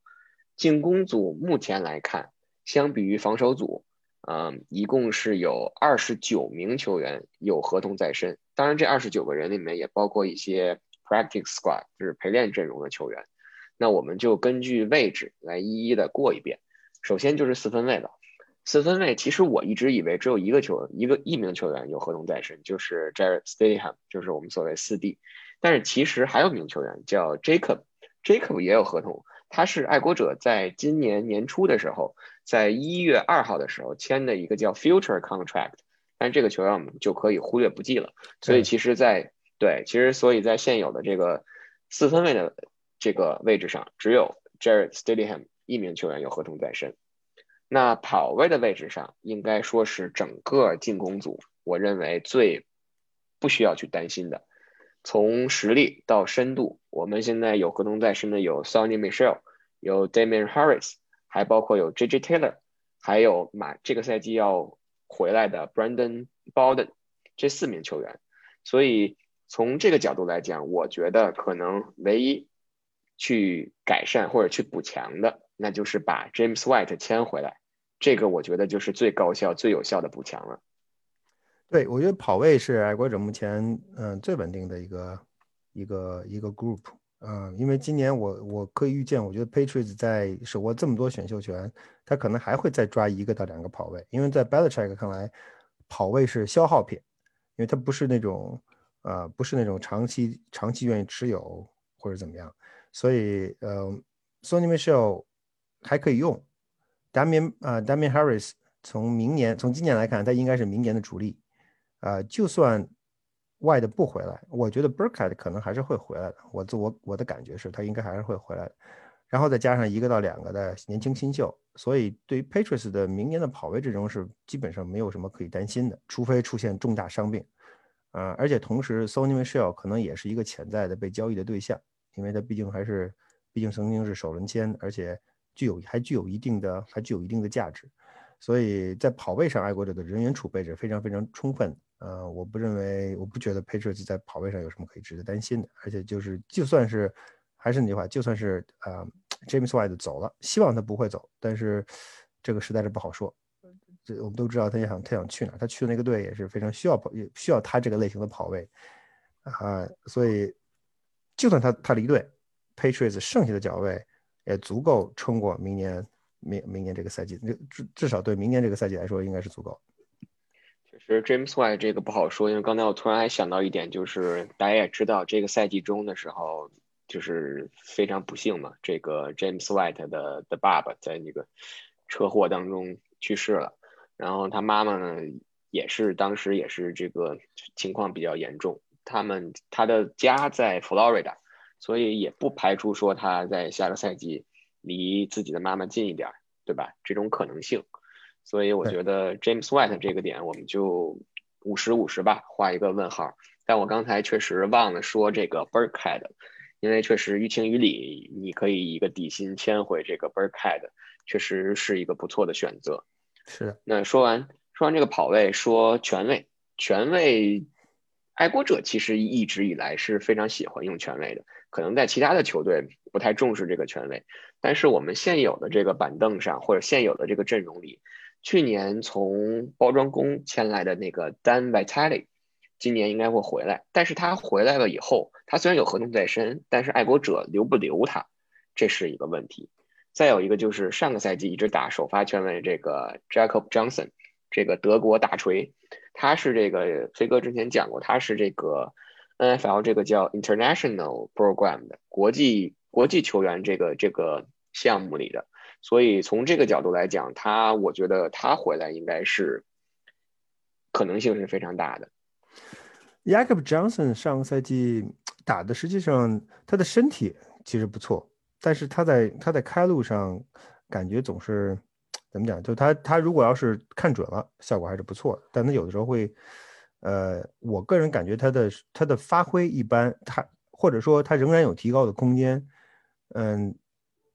进攻组目前来看，相比于防守组，嗯，一共是有二十九名球员有合同在身。当然，这二十九个人里面也包括一些 practice squad，就是陪练阵容的球员。那我们就根据位置来一一的过一遍。首先就是四分卫了。四分卫其实我一直以为只有一个球一个一名球员有合同在身，就是 Jared Stidham，就是我们所谓四 D。但是其实还有名球员叫 Jacob，Jacob 也有合同。他是爱国者在今年年初的时候，在一月二号的时候签的一个叫 Future Contract，但是这个球员我们就可以忽略不计了。所以其实，在对，其实所以在现有的这个四分位的。这个位置上只有 Jared Stidham 一名球员有合同在身。那跑位的位置上，应该说是整个进攻组，我认为最不需要去担心的。从实力到深度，我们现在有合同在身的有 Sonny Michel，有 Damian Harris，还包括有 JJ Taylor，还有马这个赛季要回来的 Brandon Bolden 这四名球员。所以从这个角度来讲，我觉得可能唯一。去改善或者去补强的，那就是把 James White 签回来，这个我觉得就是最高效、最有效的补强了。对，我觉得跑位是爱国者目前嗯最稳定的一个一个一个 group，嗯，因为今年我我可以预见，我觉得 Patriots 在手握这么多选秀权，他可能还会再抓一个到两个跑位，因为在 Belichick 看来，跑位是消耗品，因为他不是那种呃不是那种长期长期愿意持有或者怎么样。所以，呃，Sony Michelle 还可以用，Damian 啊，Damian Harris 从明年从今年来看，他应该是明年的主力，啊，就算外的不回来，我觉得 Burkhead 可能还是会回来的。我自我我的感觉是他应该还是会回来的。然后再加上一个到两个的年轻新秀，所以对于 Patriots 的明年的跑位阵容是基本上没有什么可以担心的，除非出现重大伤病，啊，而且同时 Sony Michel 可能也是一个潜在的被交易的对象。因为他毕竟还是，毕竟曾经是首轮签，而且具有还具有一定的还具有一定的价值，所以在跑位上，爱国者的人员储备是非常非常充分。呃，我不认为，我不觉得 Patriots 在跑位上有什么可以值得担心的。而且就是就算是，还是那句话，就算是呃 James White 走了，希望他不会走，但是这个实在是不好说。这我们都知道他想他想去哪，他去的那个队也是非常需要跑，也需要他这个类型的跑位啊，所以。就算他他离队，Patriots 剩下的脚位也足够撑过明年明明年这个赛季，至至少对明年这个赛季来说应该是足够。其实 James White 这个不好说，因为刚才我突然还想到一点，就是大家也知道，这个赛季中的时候，就是非常不幸嘛，这个 James White 的的爸爸在那个车祸当中去世了，然后他妈妈呢也是当时也是这个情况比较严重，他们他的家在 Florida，所以也不排除说他在下个赛季离自己的妈妈近一点，对吧？这种可能性。所以我觉得 James White 这个点我们就五十五十吧，画一个问号。但我刚才确实忘了说这个 Burkhead，因为确实于情于理，你可以一个底薪签回这个 Burkhead，确实是一个不错的选择。是的。那说完说完这个跑位，说权位，权位，爱国者其实一直以来是非常喜欢用权位的，可能在其他的球队不太重视这个权位，但是我们现有的这个板凳上或者现有的这个阵容里。去年从包装工签来的那个 Dan Vitale，今年应该会回来。但是他回来了以后，他虽然有合同在身，但是爱国者留不留他，这是一个问题。再有一个就是上个赛季一直打首发权位这个 Jacob Johnson，这个德国大锤，他是这个飞哥之前讲过，他是这个 NFL 这个叫 International Program 的国际国际球员这个这个项目里的。所以从这个角度来讲，他我觉得他回来应该是可能性是非常大的。Jacob Johnson 上个赛季打的实际上他的身体其实不错，但是他在他在开路上感觉总是怎么讲？就他他如果要是看准了，效果还是不错的。但他有的时候会，呃，我个人感觉他的他的发挥一般，他或者说他仍然有提高的空间，嗯。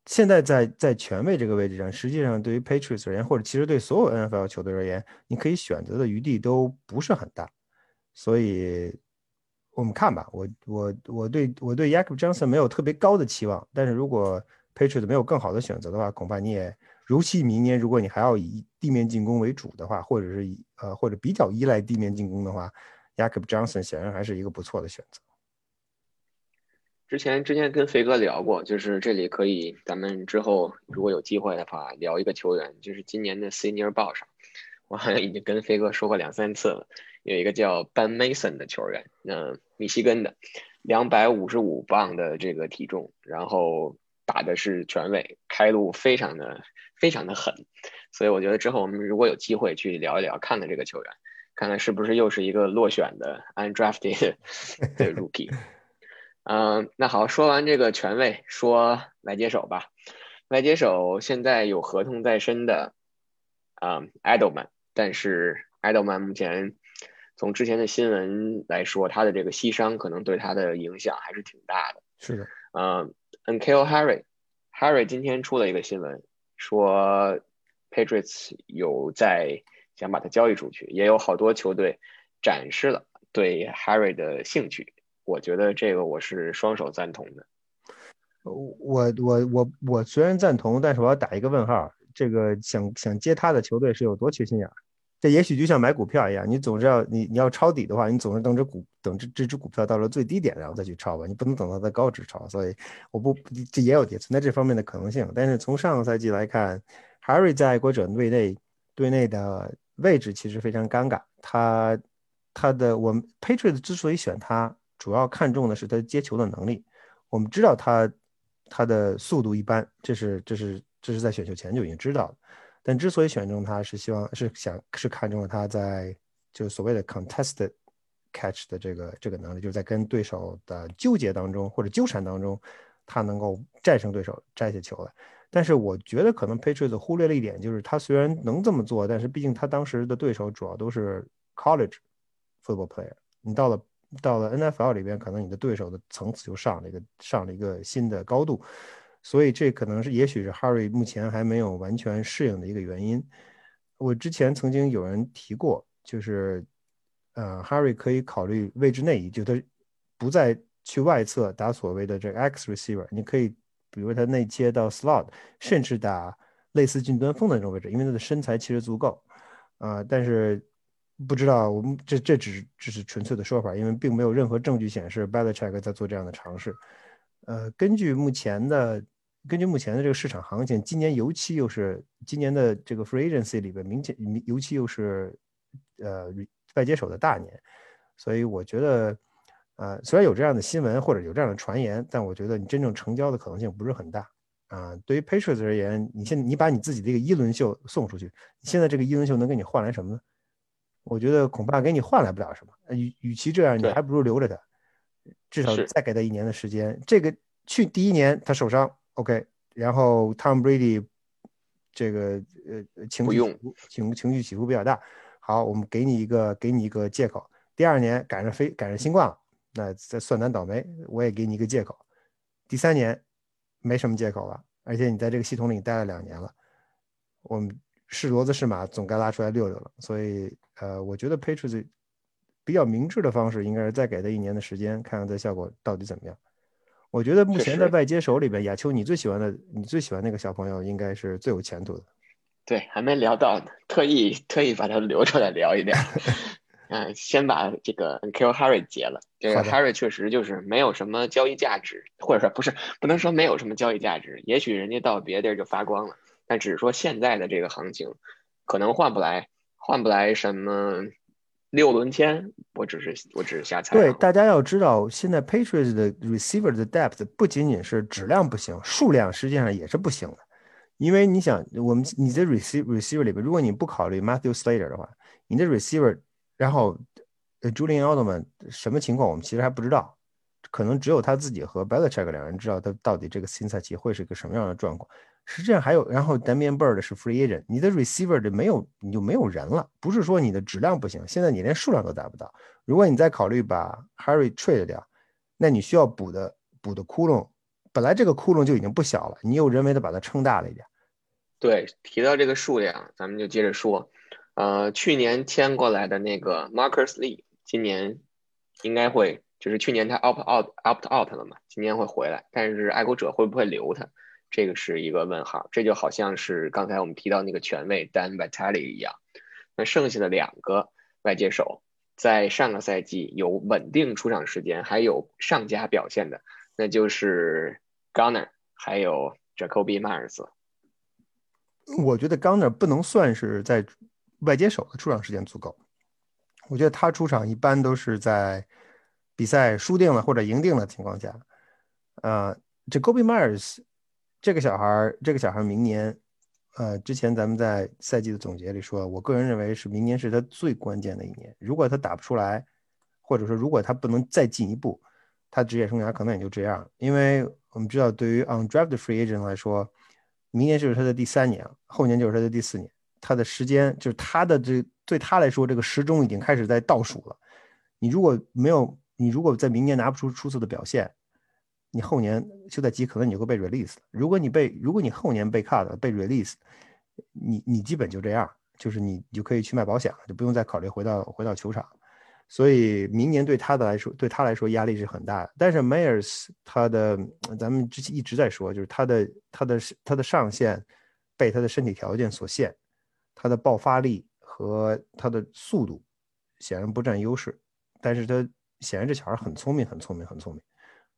现在在在权位这个位置上，实际上对于 Patriots 而言，或者其实对所有 NFL 球队而言，你可以选择的余地都不是很大。所以，我们看吧。我我我对我对 Jacob Johnson 没有特别高的期望。但是如果 Patriots 没有更好的选择的话，恐怕你也如期明年，如果你还要以地面进攻为主的话，或者是以呃或者比较依赖地面进攻的话，Jacob Johnson 显然还是一个不错的选择。之前之前跟飞哥聊过，就是这里可以，咱们之后如果有机会的话，聊一个球员，就是今年的 Senior 报上，我好像已经跟飞哥说过两三次了，有一个叫 Ben Mason 的球员，嗯，密西根的，两百五十五磅的这个体重，然后打的是全位，开路非常的非常的狠，所以我觉得之后我们如果有机会去聊一聊，看看这个球员，看看是不是又是一个落选的 undrafted (laughs) 的 rookie。嗯，那好，说完这个权位，说外接手吧。外接手现在有合同在身的，啊，Edelman，但是 Edelman 目前从之前的新闻来说，他的这个膝伤可能对他的影响还是挺大的。是的，嗯，Nkl Harry，Harry 今天出了一个新闻，说 Patriots 有在想把他交易出去，也有好多球队展示了对 Harry 的兴趣。我觉得这个我是双手赞同的。我我我我虽然赞同，但是我要打一个问号。这个想想接他的球队是有多缺心眼儿？这也许就像买股票一样，你总是要你你要抄底的话，你总是等着股等这这只股票到了最低点然后再去抄吧，你不能等到它高值抄。所以我不这也有也存在这方面的可能性。但是从上个赛季来看，Harry 在爱国者队内队内的位置其实非常尴尬。他他的我们 Patriots 之所以选他。主要看重的是他接球的能力。我们知道他他的速度一般，这是这是这是在选秀前就已经知道的。但之所以选中他，是希望是想是看中了他在就所谓的 contested catch 的这个这个能力，就是在跟对手的纠结当中或者纠缠当中，他能够战胜对手摘下球来。但是我觉得可能 Patriots 忽略了一点，就是他虽然能这么做，但是毕竟他当时的对手主要都是 college football player，你到了。到了 NFL 里边，可能你的对手的层次就上了一个上了一个新的高度，所以这可能是也许是 Harry 目前还没有完全适应的一个原因。我之前曾经有人提过，就是呃，Harry 可以考虑位置内移，就他不再去外侧打所谓的这个 X receiver，你可以比如他内切到 slot，甚至打类似近端锋的那种位置，因为他的身材其实足够啊，但是。不知道，我们这这只是只是纯粹的说法，因为并没有任何证据显示 Belichick 在做这样的尝试。呃，根据目前的根据目前的这个市场行情，今年尤其又是今年的这个 Free Agency 里边，明显尤其又是呃外接手的大年，所以我觉得，呃，虽然有这样的新闻或者有这样的传言，但我觉得你真正成交的可能性不是很大。啊，对于 Patriots 而言，你现你把你自己的一个一轮秀送出去，现在这个一轮秀能给你换来什么呢？我觉得恐怕给你换来不了什么。与与其这样，你还不如留着他，至少再给他一年的时间。这个去第一年他受伤，OK，然后 Tom Brady 这个呃情绪情情绪起伏比较大。好，我们给你一个给你一个借口。第二年赶上非赶上新冠了，那这算咱倒霉，我也给你一个借口。第三年。没什么借口了，而且你在这个系统里待了两年了，我们是骡子是马，总该拉出来溜溜了。所以，呃，我觉得 Patriots 比较明智的方式应该是再给他一年的时间，看看这效果到底怎么样。我觉得目前在外接手里边，亚秋，你最喜欢的，你最喜欢那个小朋友应该是最有前途的。对，还没聊到呢，特意特意把他留出来聊一聊。(laughs) 嗯，先把这个 Kill Harry 结了。这个 Harry 确实就是没有什么交易价值，或者说不是不能说没有什么交易价值。也许人家到别地儿就发光了，但只是说现在的这个行情，可能换不来，换不来什么六轮签。我只是我只是瞎猜。对，大家要知道，现在 Patriots 的 Receiver 的 Depth 不仅仅是质量不行，数量实际上也是不行的。因为你想，我们你在 Receiver Receiver 里边，如果你不考虑 Matthew Slater 的话，你的 Receiver。然后，，Julian Edelman 什么情况我们其实还不知道，可能只有他自己和 Belichick 两人知道他到底这个新赛季会是一个什么样的状况。实际上还有，然后 Damian Bird 是 Free Agent，你的 Receiver 的没有你就没有人了，不是说你的质量不行，现在你连数量都达不到。如果你再考虑把 Harry trade 掉，那你需要补的补的窟窿，本来这个窟窿就已经不小了，你又人为的把它撑大了一点。对，提到这个数量，咱们就接着说。呃，去年签过来的那个 Marcus Lee，今年应该会，就是去年他 opt out opt out 了嘛，今年会回来，但是爱国者会不会留他，这个是一个问号。这就好像是刚才我们提到那个权威 Dan Vitale 一样，那剩下的两个外接手，在上个赛季有稳定出场时间，还有上佳表现的，那就是 Gunner 还有 Jacoby Myers。我觉得 Gunner 不能算是在。外接手的出场时间足够，我觉得他出场一般都是在比赛输定了或者赢定了情况下。呃，这 Gobi Myers 这个小孩儿，这个小孩儿明年，呃，之前咱们在赛季的总结里说，我个人认为是明年是他最关键的一年。如果他打不出来，或者说如果他不能再进一步，他职业生涯可能也就这样。因为我们知道，对于 undrafted free agent 来说，明年就是他的第三年，后年就是他的第四年。他的时间就是他的这对他来说，这个时钟已经开始在倒数了。你如果没有，你如果在明年拿不出出色的表现，你后年休赛期可能你就会被 release。如果你被，如果你后年被 cut 被 release，你你基本就这样，就是你你就可以去卖保险了，就不用再考虑回到回到球场。所以明年对他的来说，对他来说压力是很大的。但是 Myers 他的，咱们之前一直在说，就是他的他的他的上限被他的身体条件所限。他的爆发力和他的速度显然不占优势，但是他显然这小孩很聪明，很聪明，很聪明。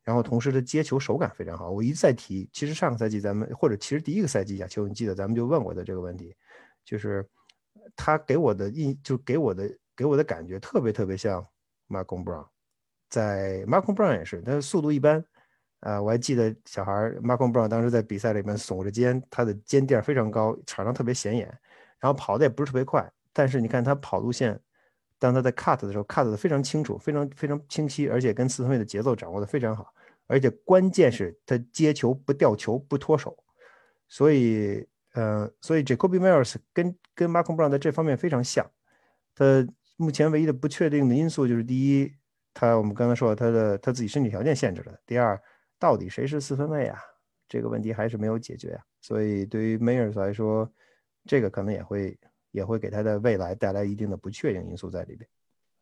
然后同时的接球手感非常好。我一再提，其实上个赛季咱们或者其实第一个赛季亚球，你记得咱们就问过的这个问题，就是他给我的印，就给我的给我的感觉特别特别像 Malcolm Brown，在 Malcolm Brown 也是，速度一般。啊，我还记得小孩 Malcolm Brown 当时在比赛里面耸着肩，他的肩垫非常高，场上特别显眼。然后跑的也不是特别快，但是你看他跑路线，当他在 cut 的时候，cut 的非常清楚，非常非常清晰，而且跟四分卫的节奏掌握的非常好，而且关键是他接球不掉球不脱手，所以呃，所以 Jacoby Myers 跟跟 Mark Brown 在这方面非常像，他目前唯一的不确定的因素就是第一，他我们刚才说了他的他自己身体条件限制了，第二，到底谁是四分卫啊？这个问题还是没有解决啊，所以对于 Myers 来说。这个可能也会也会给他的未来带来一定的不确定因素在里边。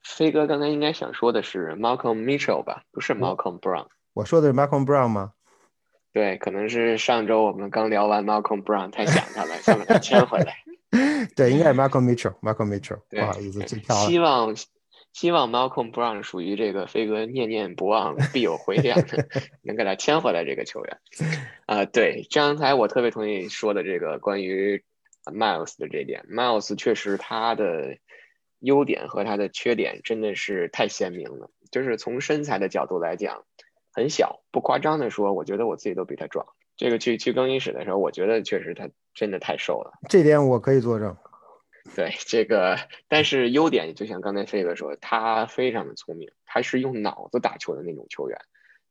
飞哥刚才应该想说的是 Malcolm Mitchell 吧，不是 Malcolm Brown。我说的是 Malcolm Brown 吗？对，可能是上周我们刚聊完 Malcolm Brown，太想他了，想把他签回来。(laughs) 对，应该是 Malcolm Mitchell，Malcolm Mitchell。不好意思，最漂亮。希望希望 Malcolm Brown 属于这个飞哥念念不忘、必有回响的，能给他签回来这个球员。(laughs) 啊，对，刚才我特别同意说的这个关于。Miles 的这点，Miles 确实他的优点和他的缺点真的是太鲜明了。就是从身材的角度来讲，很小，不夸张的说，我觉得我自己都比他壮。这个去去更衣室的时候，我觉得确实他真的太瘦了。这点我可以作证。对这个，但是优点就像刚才飞哥说，他非常的聪明，他是用脑子打球的那种球员。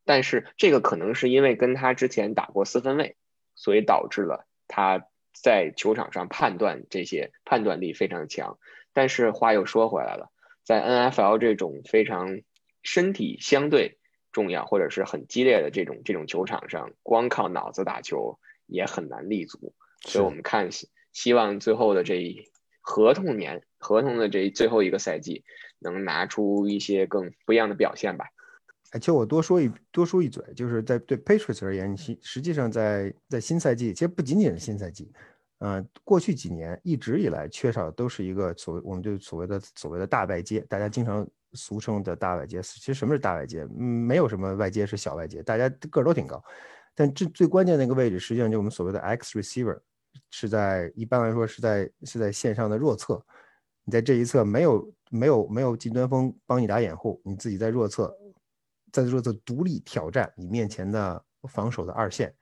但是这个可能是因为跟他之前打过四分卫，所以导致了他在球场上判断这些判断力非常强。但是话又说回来了，在 NFL 这种非常身体相对重要或者是很激烈的这种这种球场上，光靠脑子打球也很难立足。所以我们看希希望最后的这一合同年合同的这最后一个赛季，能拿出一些更不一样的表现吧。而且我多说一多说一嘴，就是在对 Patriots 而言，其实际上在在新赛季，其实不仅仅是新赛季，呃，过去几年一直以来缺少都是一个所谓我们就所谓的所谓的大外接，大家经常俗称的大外接。其实什么是大外接？嗯，没有什么外接是小外接，大家个儿都挺高，但这最关键的一个位置，实际上就我们所谓的 X receiver，是在一般来说是在是在线上的弱侧，你在这一侧没有没有没有近端锋帮你打掩护，你自己在弱侧。在做的独立挑战你面前的防守的二线，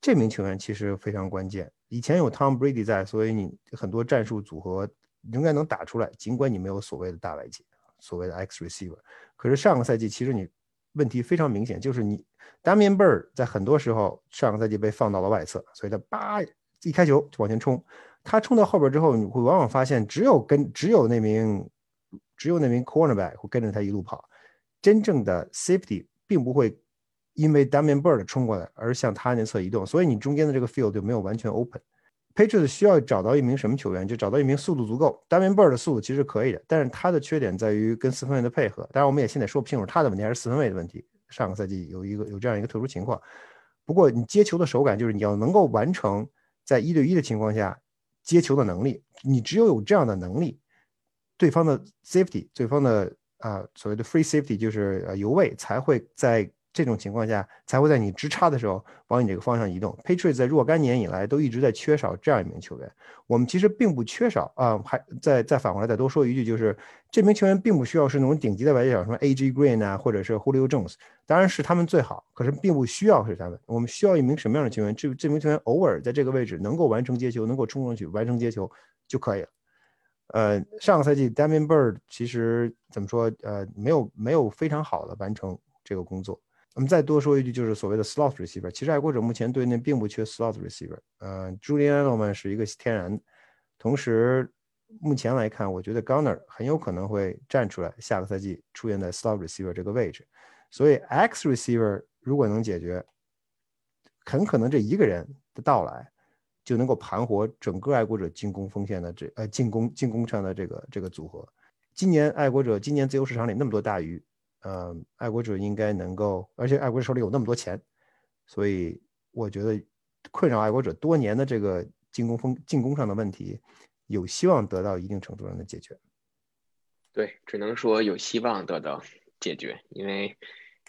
这名球员其实非常关键。以前有 Tom Brady 在，所以你很多战术组合应该能打出来。尽管你没有所谓的大外接，所谓的 X receiver，可是上个赛季其实你问题非常明显，就是你 Damian Bird 在很多时候上个赛季被放到了外侧，所以他叭一开球就往前冲。他冲到后边之后，你会往往发现只有跟只有那名只有那名 cornerback 会跟着他一路跑。真正的 safety 并不会因为 Damian Bird 冲过来而向他那侧移动，所以你中间的这个 field 就没有完全 open。Patriots 需要找到一名什么球员？就找到一名速度足够。Damian Bird 的速度其实可以的，但是他的缺点在于跟四分卫的配合。当然，我们也现在说不清楚他的问题还是四分卫的问题。上个赛季有一个有这样一个特殊情况。不过你接球的手感就是你要能够完成在一对一的情况下接球的能力。你只有有这样的能力，对方的 safety，对方的。啊，所谓的 free safety 就是呃，油位才会在这种情况下才会在你直插的时候往你这个方向移动。Patriots 在若干年以来都一直在缺少这样一名球员。我们其实并不缺少啊，还再再反过来再多说一句，就是这名球员并不需要是那种顶级的外接手，什么 A.J. Green 啊，或者是 Julio Jones，当然是他们最好，可是并不需要是他们。我们需要一名什么样的球员？这这名球员偶尔在这个位置能够完成接球，能够冲上去完成接球就可以了。呃，上个赛季 Damian Bird 其实怎么说？呃，没有没有非常好的完成这个工作。我们再多说一句，就是所谓的 slot receiver。其实爱国者目前队内并不缺 slot receiver。呃，Julian Edelman 是一个天然。同时，目前来看，我觉得 Gunner 很有可能会站出来，下个赛季出现在 slot receiver 这个位置。所以 X receiver 如果能解决，很可能这一个人的到来。就能够盘活整个爱国者进攻锋线的这呃进攻进攻上的这个这个组合。今年爱国者今年自由市场里那么多大鱼，呃，爱国者应该能够，而且爱国者手里有那么多钱，所以我觉得困扰爱国者多年的这个进攻锋进攻上的问题，有希望得到一定程度上的解决。对，只能说有希望得到解决，因为。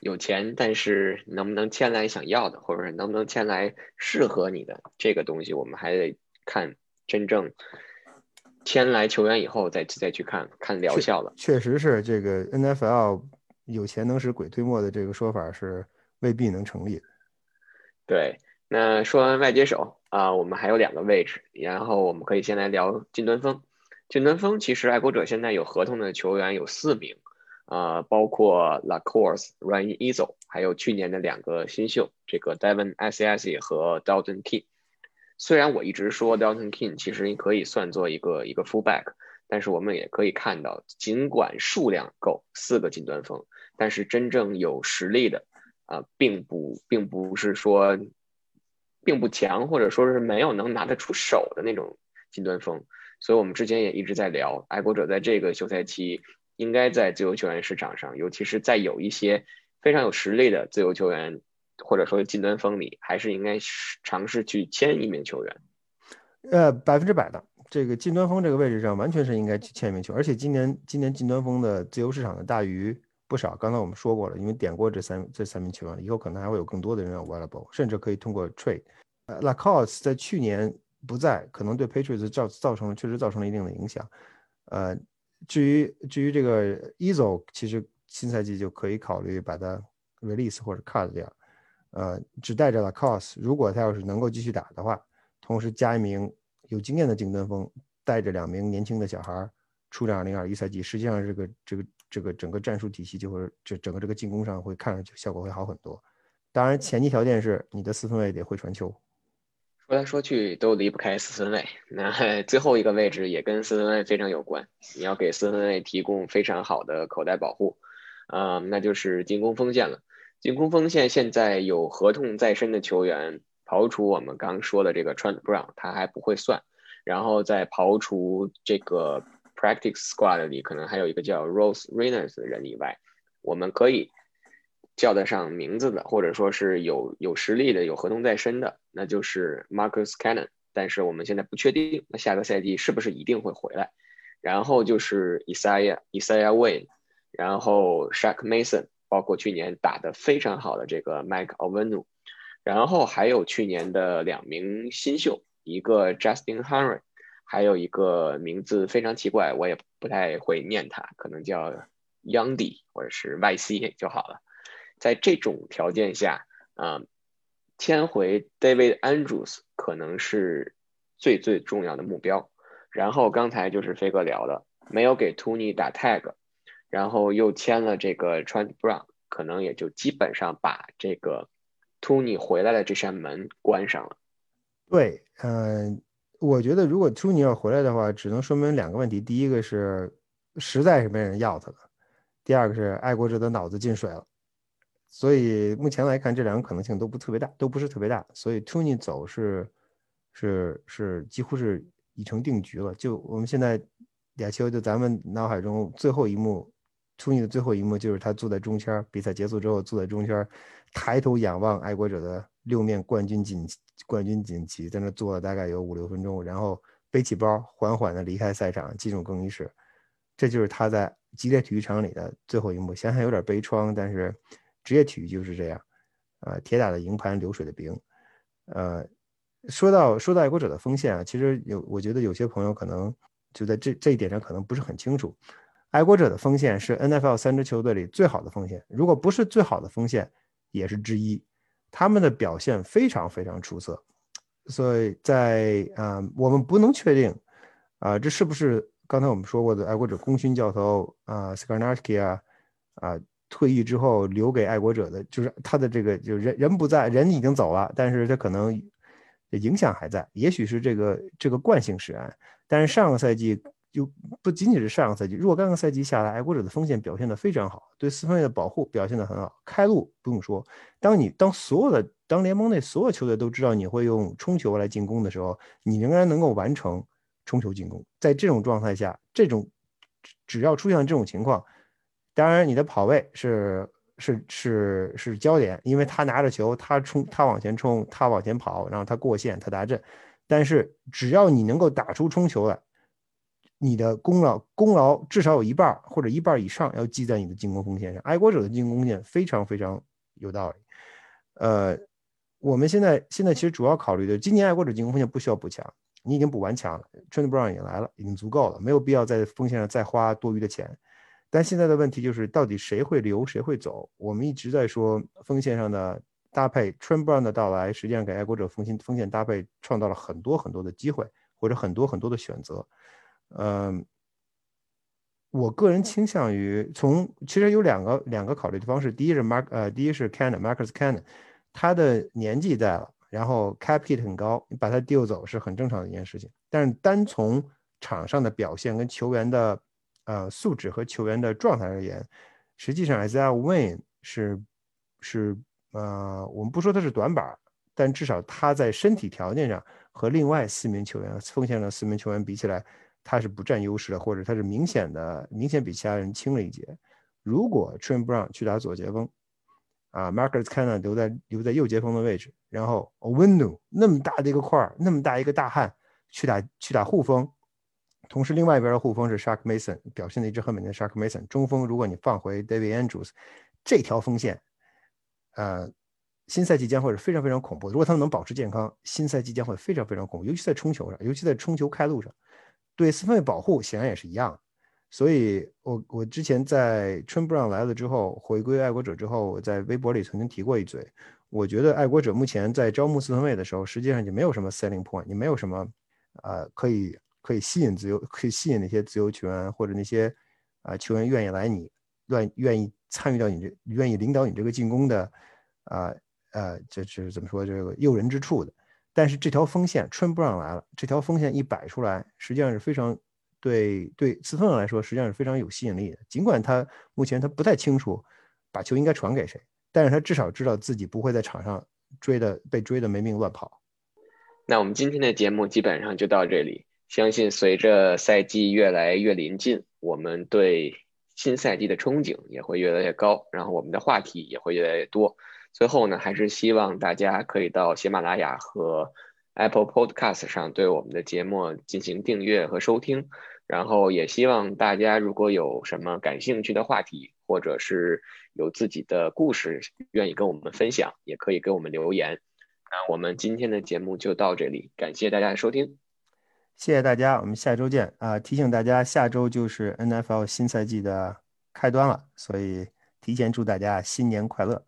有钱，但是能不能签来想要的，或者是能不能签来适合你的这个东西，我们还得看真正签来球员以后再再去看看疗效了。确实是这个 NFL 有钱能使鬼推磨的这个说法是未必能成立。对，那说完外接手啊，我们还有两个位置，然后我们可以先来聊近端锋。近端锋其实爱国者现在有合同的球员有四名。啊，包括 Lacourse、Ryan e z o 还有去年的两个新秀，这个 Devon s s 和 Dalton King。虽然我一直说 Dalton King 其实可以算作一个一个 fullback，但是我们也可以看到，尽管数量够四个近端锋，但是真正有实力的啊，并不并不是说并不强，或者说是没有能拿得出手的那种近端锋。所以我们之前也一直在聊，爱国者在这个休赛期。应该在自由球员市场上，尤其是在有一些非常有实力的自由球员，或者说近端锋里，还是应该尝试去签一名球员。呃，百分之百的这个近端锋这个位置上，完全是应该去签一名球员。而且今年今年近端锋的自由市场的大鱼不少。刚才我们说过了，因为点过这三这三名球员，以后可能还会有更多的人 available，甚至可以通过 trade。呃，Lacoste 在去年不在，可能对 Patriots 造造成了确实造成了一定的影响。呃。至于至于这个 Ezo，其实新赛季就可以考虑把它 release 或者 cut 掉，呃，只带着 l a c o s 如果他要是能够继续打的话，同时加一名有经验的近端锋，带着两名年轻的小孩出战2021赛季，实际上这个这个这个整个战术体系就会这整个这个进攻上会看上去效果会好很多。当然，前提条件是你的四分卫得会传球。说来说去都离不开四分卫，那 (laughs) 最后一个位置也跟四分卫非常有关。你要给四分卫提供非常好的口袋保护，啊，那就是进攻锋线了。进攻锋线现在有合同在身的球员，刨除我们刚说的这个 Trent Brown，他还不会算。然后再刨除这个 Practice Squad 里可能还有一个叫 Rose Reynolds 的人以外，我们可以。叫得上名字的，或者说是有有实力的、有合同在身的，那就是 Marcus Cannon。但是我们现在不确定，那下个赛季是不是一定会回来？然后就是 Isaiah Isaiah Wayne，然后 Shaq Mason，包括去年打得非常好的这个 Mike Ovenu，然后还有去年的两名新秀，一个 Justin Henry，还有一个名字非常奇怪，我也不太会念它，可能叫 Youndy 或者是 YC 就好了。在这种条件下，啊，签回 David Andrews 可能是最最重要的目标。然后刚才就是飞哥聊的，没有给 Tony 打 tag，然后又签了这个 Trent Brown，可能也就基本上把这个 Tony 回来的这扇门关上了。对，嗯，我觉得如果 Tony 要回来的话，只能说明两个问题：第一个是实在是没人要他了；第二个是爱国者的脑子进水了。所以目前来看，这两个可能性都不特别大，都不是特别大。所以 Tony 走是是是几乎是已成定局了。就我们现在亚秋，就咱们脑海中最后一幕，Tony 的最后一幕就是他坐在中圈，比赛结束之后坐在中圈，抬头仰望爱国者的六面冠军锦冠军锦旗，在那坐了大概有五六分钟，然后背起包缓缓的离开赛场，进入更衣室。这就是他在激烈体育场里的最后一幕。想想有点悲怆，但是。职业体育就是这样，呃，铁打的营盘流水的兵，呃，说到说到爱国者的锋线啊，其实有我觉得有些朋友可能就在这这一点上可能不是很清楚，爱国者的锋线是 NFL 三支球队里最好的锋线，如果不是最好的锋线，也是之一，他们的表现非常非常出色，所以在啊，我们不能确定啊，这是不是刚才我们说过的爱国者功勋教头啊 s k a r n a s k y 啊啊。退役之后留给爱国者的，就是他的这个，就人人不在，人已经走了，但是他可能影响还在，也许是这个这个惯性使然。但是上个赛季就不仅仅是上个赛季，若干个赛季下来，爱国者的锋线表现得非常好，对四分卫的保护表现得很好，开路不用说。当你当所有的当联盟内所有球队都知道你会用冲球来进攻的时候，你仍然能够完成冲球进攻。在这种状态下，这种只要出现这种情况。当然，你的跑位是是是是焦点，因为他拿着球，他冲，他往前冲，他往前跑，然后他过线，他达阵。但是只要你能够打出冲球来，你的功劳功劳至少有一半或者一半以上要记在你的进攻锋线上。爱国者的进攻线非常非常有道理。呃，我们现在现在其实主要考虑的，今年爱国者进攻锋线不需要补强，你已经补完强了，Trent Brown 也来了，已经足够了，没有必要在锋线上再花多余的钱。但现在的问题就是，到底谁会留，谁会走？我们一直在说锋线上的搭配，Trent Brown 的到来，实际上给爱国者锋线锋线搭配创造了很多很多的机会，或者很多很多的选择。嗯，我个人倾向于从，其实有两个两个考虑的方式。第一是 Mark，呃，第一是 Cannon，Marcus Cannon，他的年纪在了，然后 Cap hit 很高，你把他丢走是很正常的一件事情。但是单从场上的表现跟球员的呃，素质和球员的状态而言，实际上 Isaiah Wayne 是是呃，我们不说他是短板，但至少他在身体条件上和另外四名球员锋线上四名球员比起来，他是不占优势的，或者他是明显的明显比其他人轻了一截。如果 Trin Brown 去打左截锋，啊，Marcus Cannon 留在留在右截锋的位置，然后 Owendo 那么大的一个块儿，那么大一个大汉去打去打护锋。同时，另外一边的护锋是 Shark Mason，表现的一直很稳定的 Shark Mason。中锋，如果你放回 David Andrews，这条锋线，呃，新赛季将会是非常非常恐怖。如果他们能保持健康，新赛季将会非常非常恐怖，尤其在冲球上，尤其在冲球开路上，对四分卫保护显然也是一样。所以我我之前在 Trent Brown 来了之后，回归爱国者之后，我在微博里曾经提过一嘴，我觉得爱国者目前在招募四分卫的时候，实际上就没有什么 selling point，你没有什么呃可以可以吸引自由可以吸引那些自由球员或者那些啊球员愿意来你愿愿意参与到你这愿意领导你这个进攻的啊呃这是怎么说这个诱人之处的。但是这条锋线春不让来了，这条锋线一摆出来，实际上是非常对对四分卫来说，实际上是非常有吸引力的。尽管他目前他不太清楚把球应该传给谁，但是他至少知道自己不会在场上追的被追的没命乱跑。那我们今天的节目基本上就到这里。相信随着赛季越来越临近，我们对新赛季的憧憬也会越来越高，然后我们的话题也会越来越多。最后呢，还是希望大家可以到喜马拉雅和 Apple Podcast 上对我们的节目进行订阅和收听。然后也希望大家如果有什么感兴趣的话题，或者是有自己的故事愿意跟我们分享，也可以给我们留言。那我们今天的节目就到这里，感谢大家的收听，谢谢大家，我们下周见啊！提醒大家，下周就是 NFL 新赛季的开端了，所以提前祝大家新年快乐。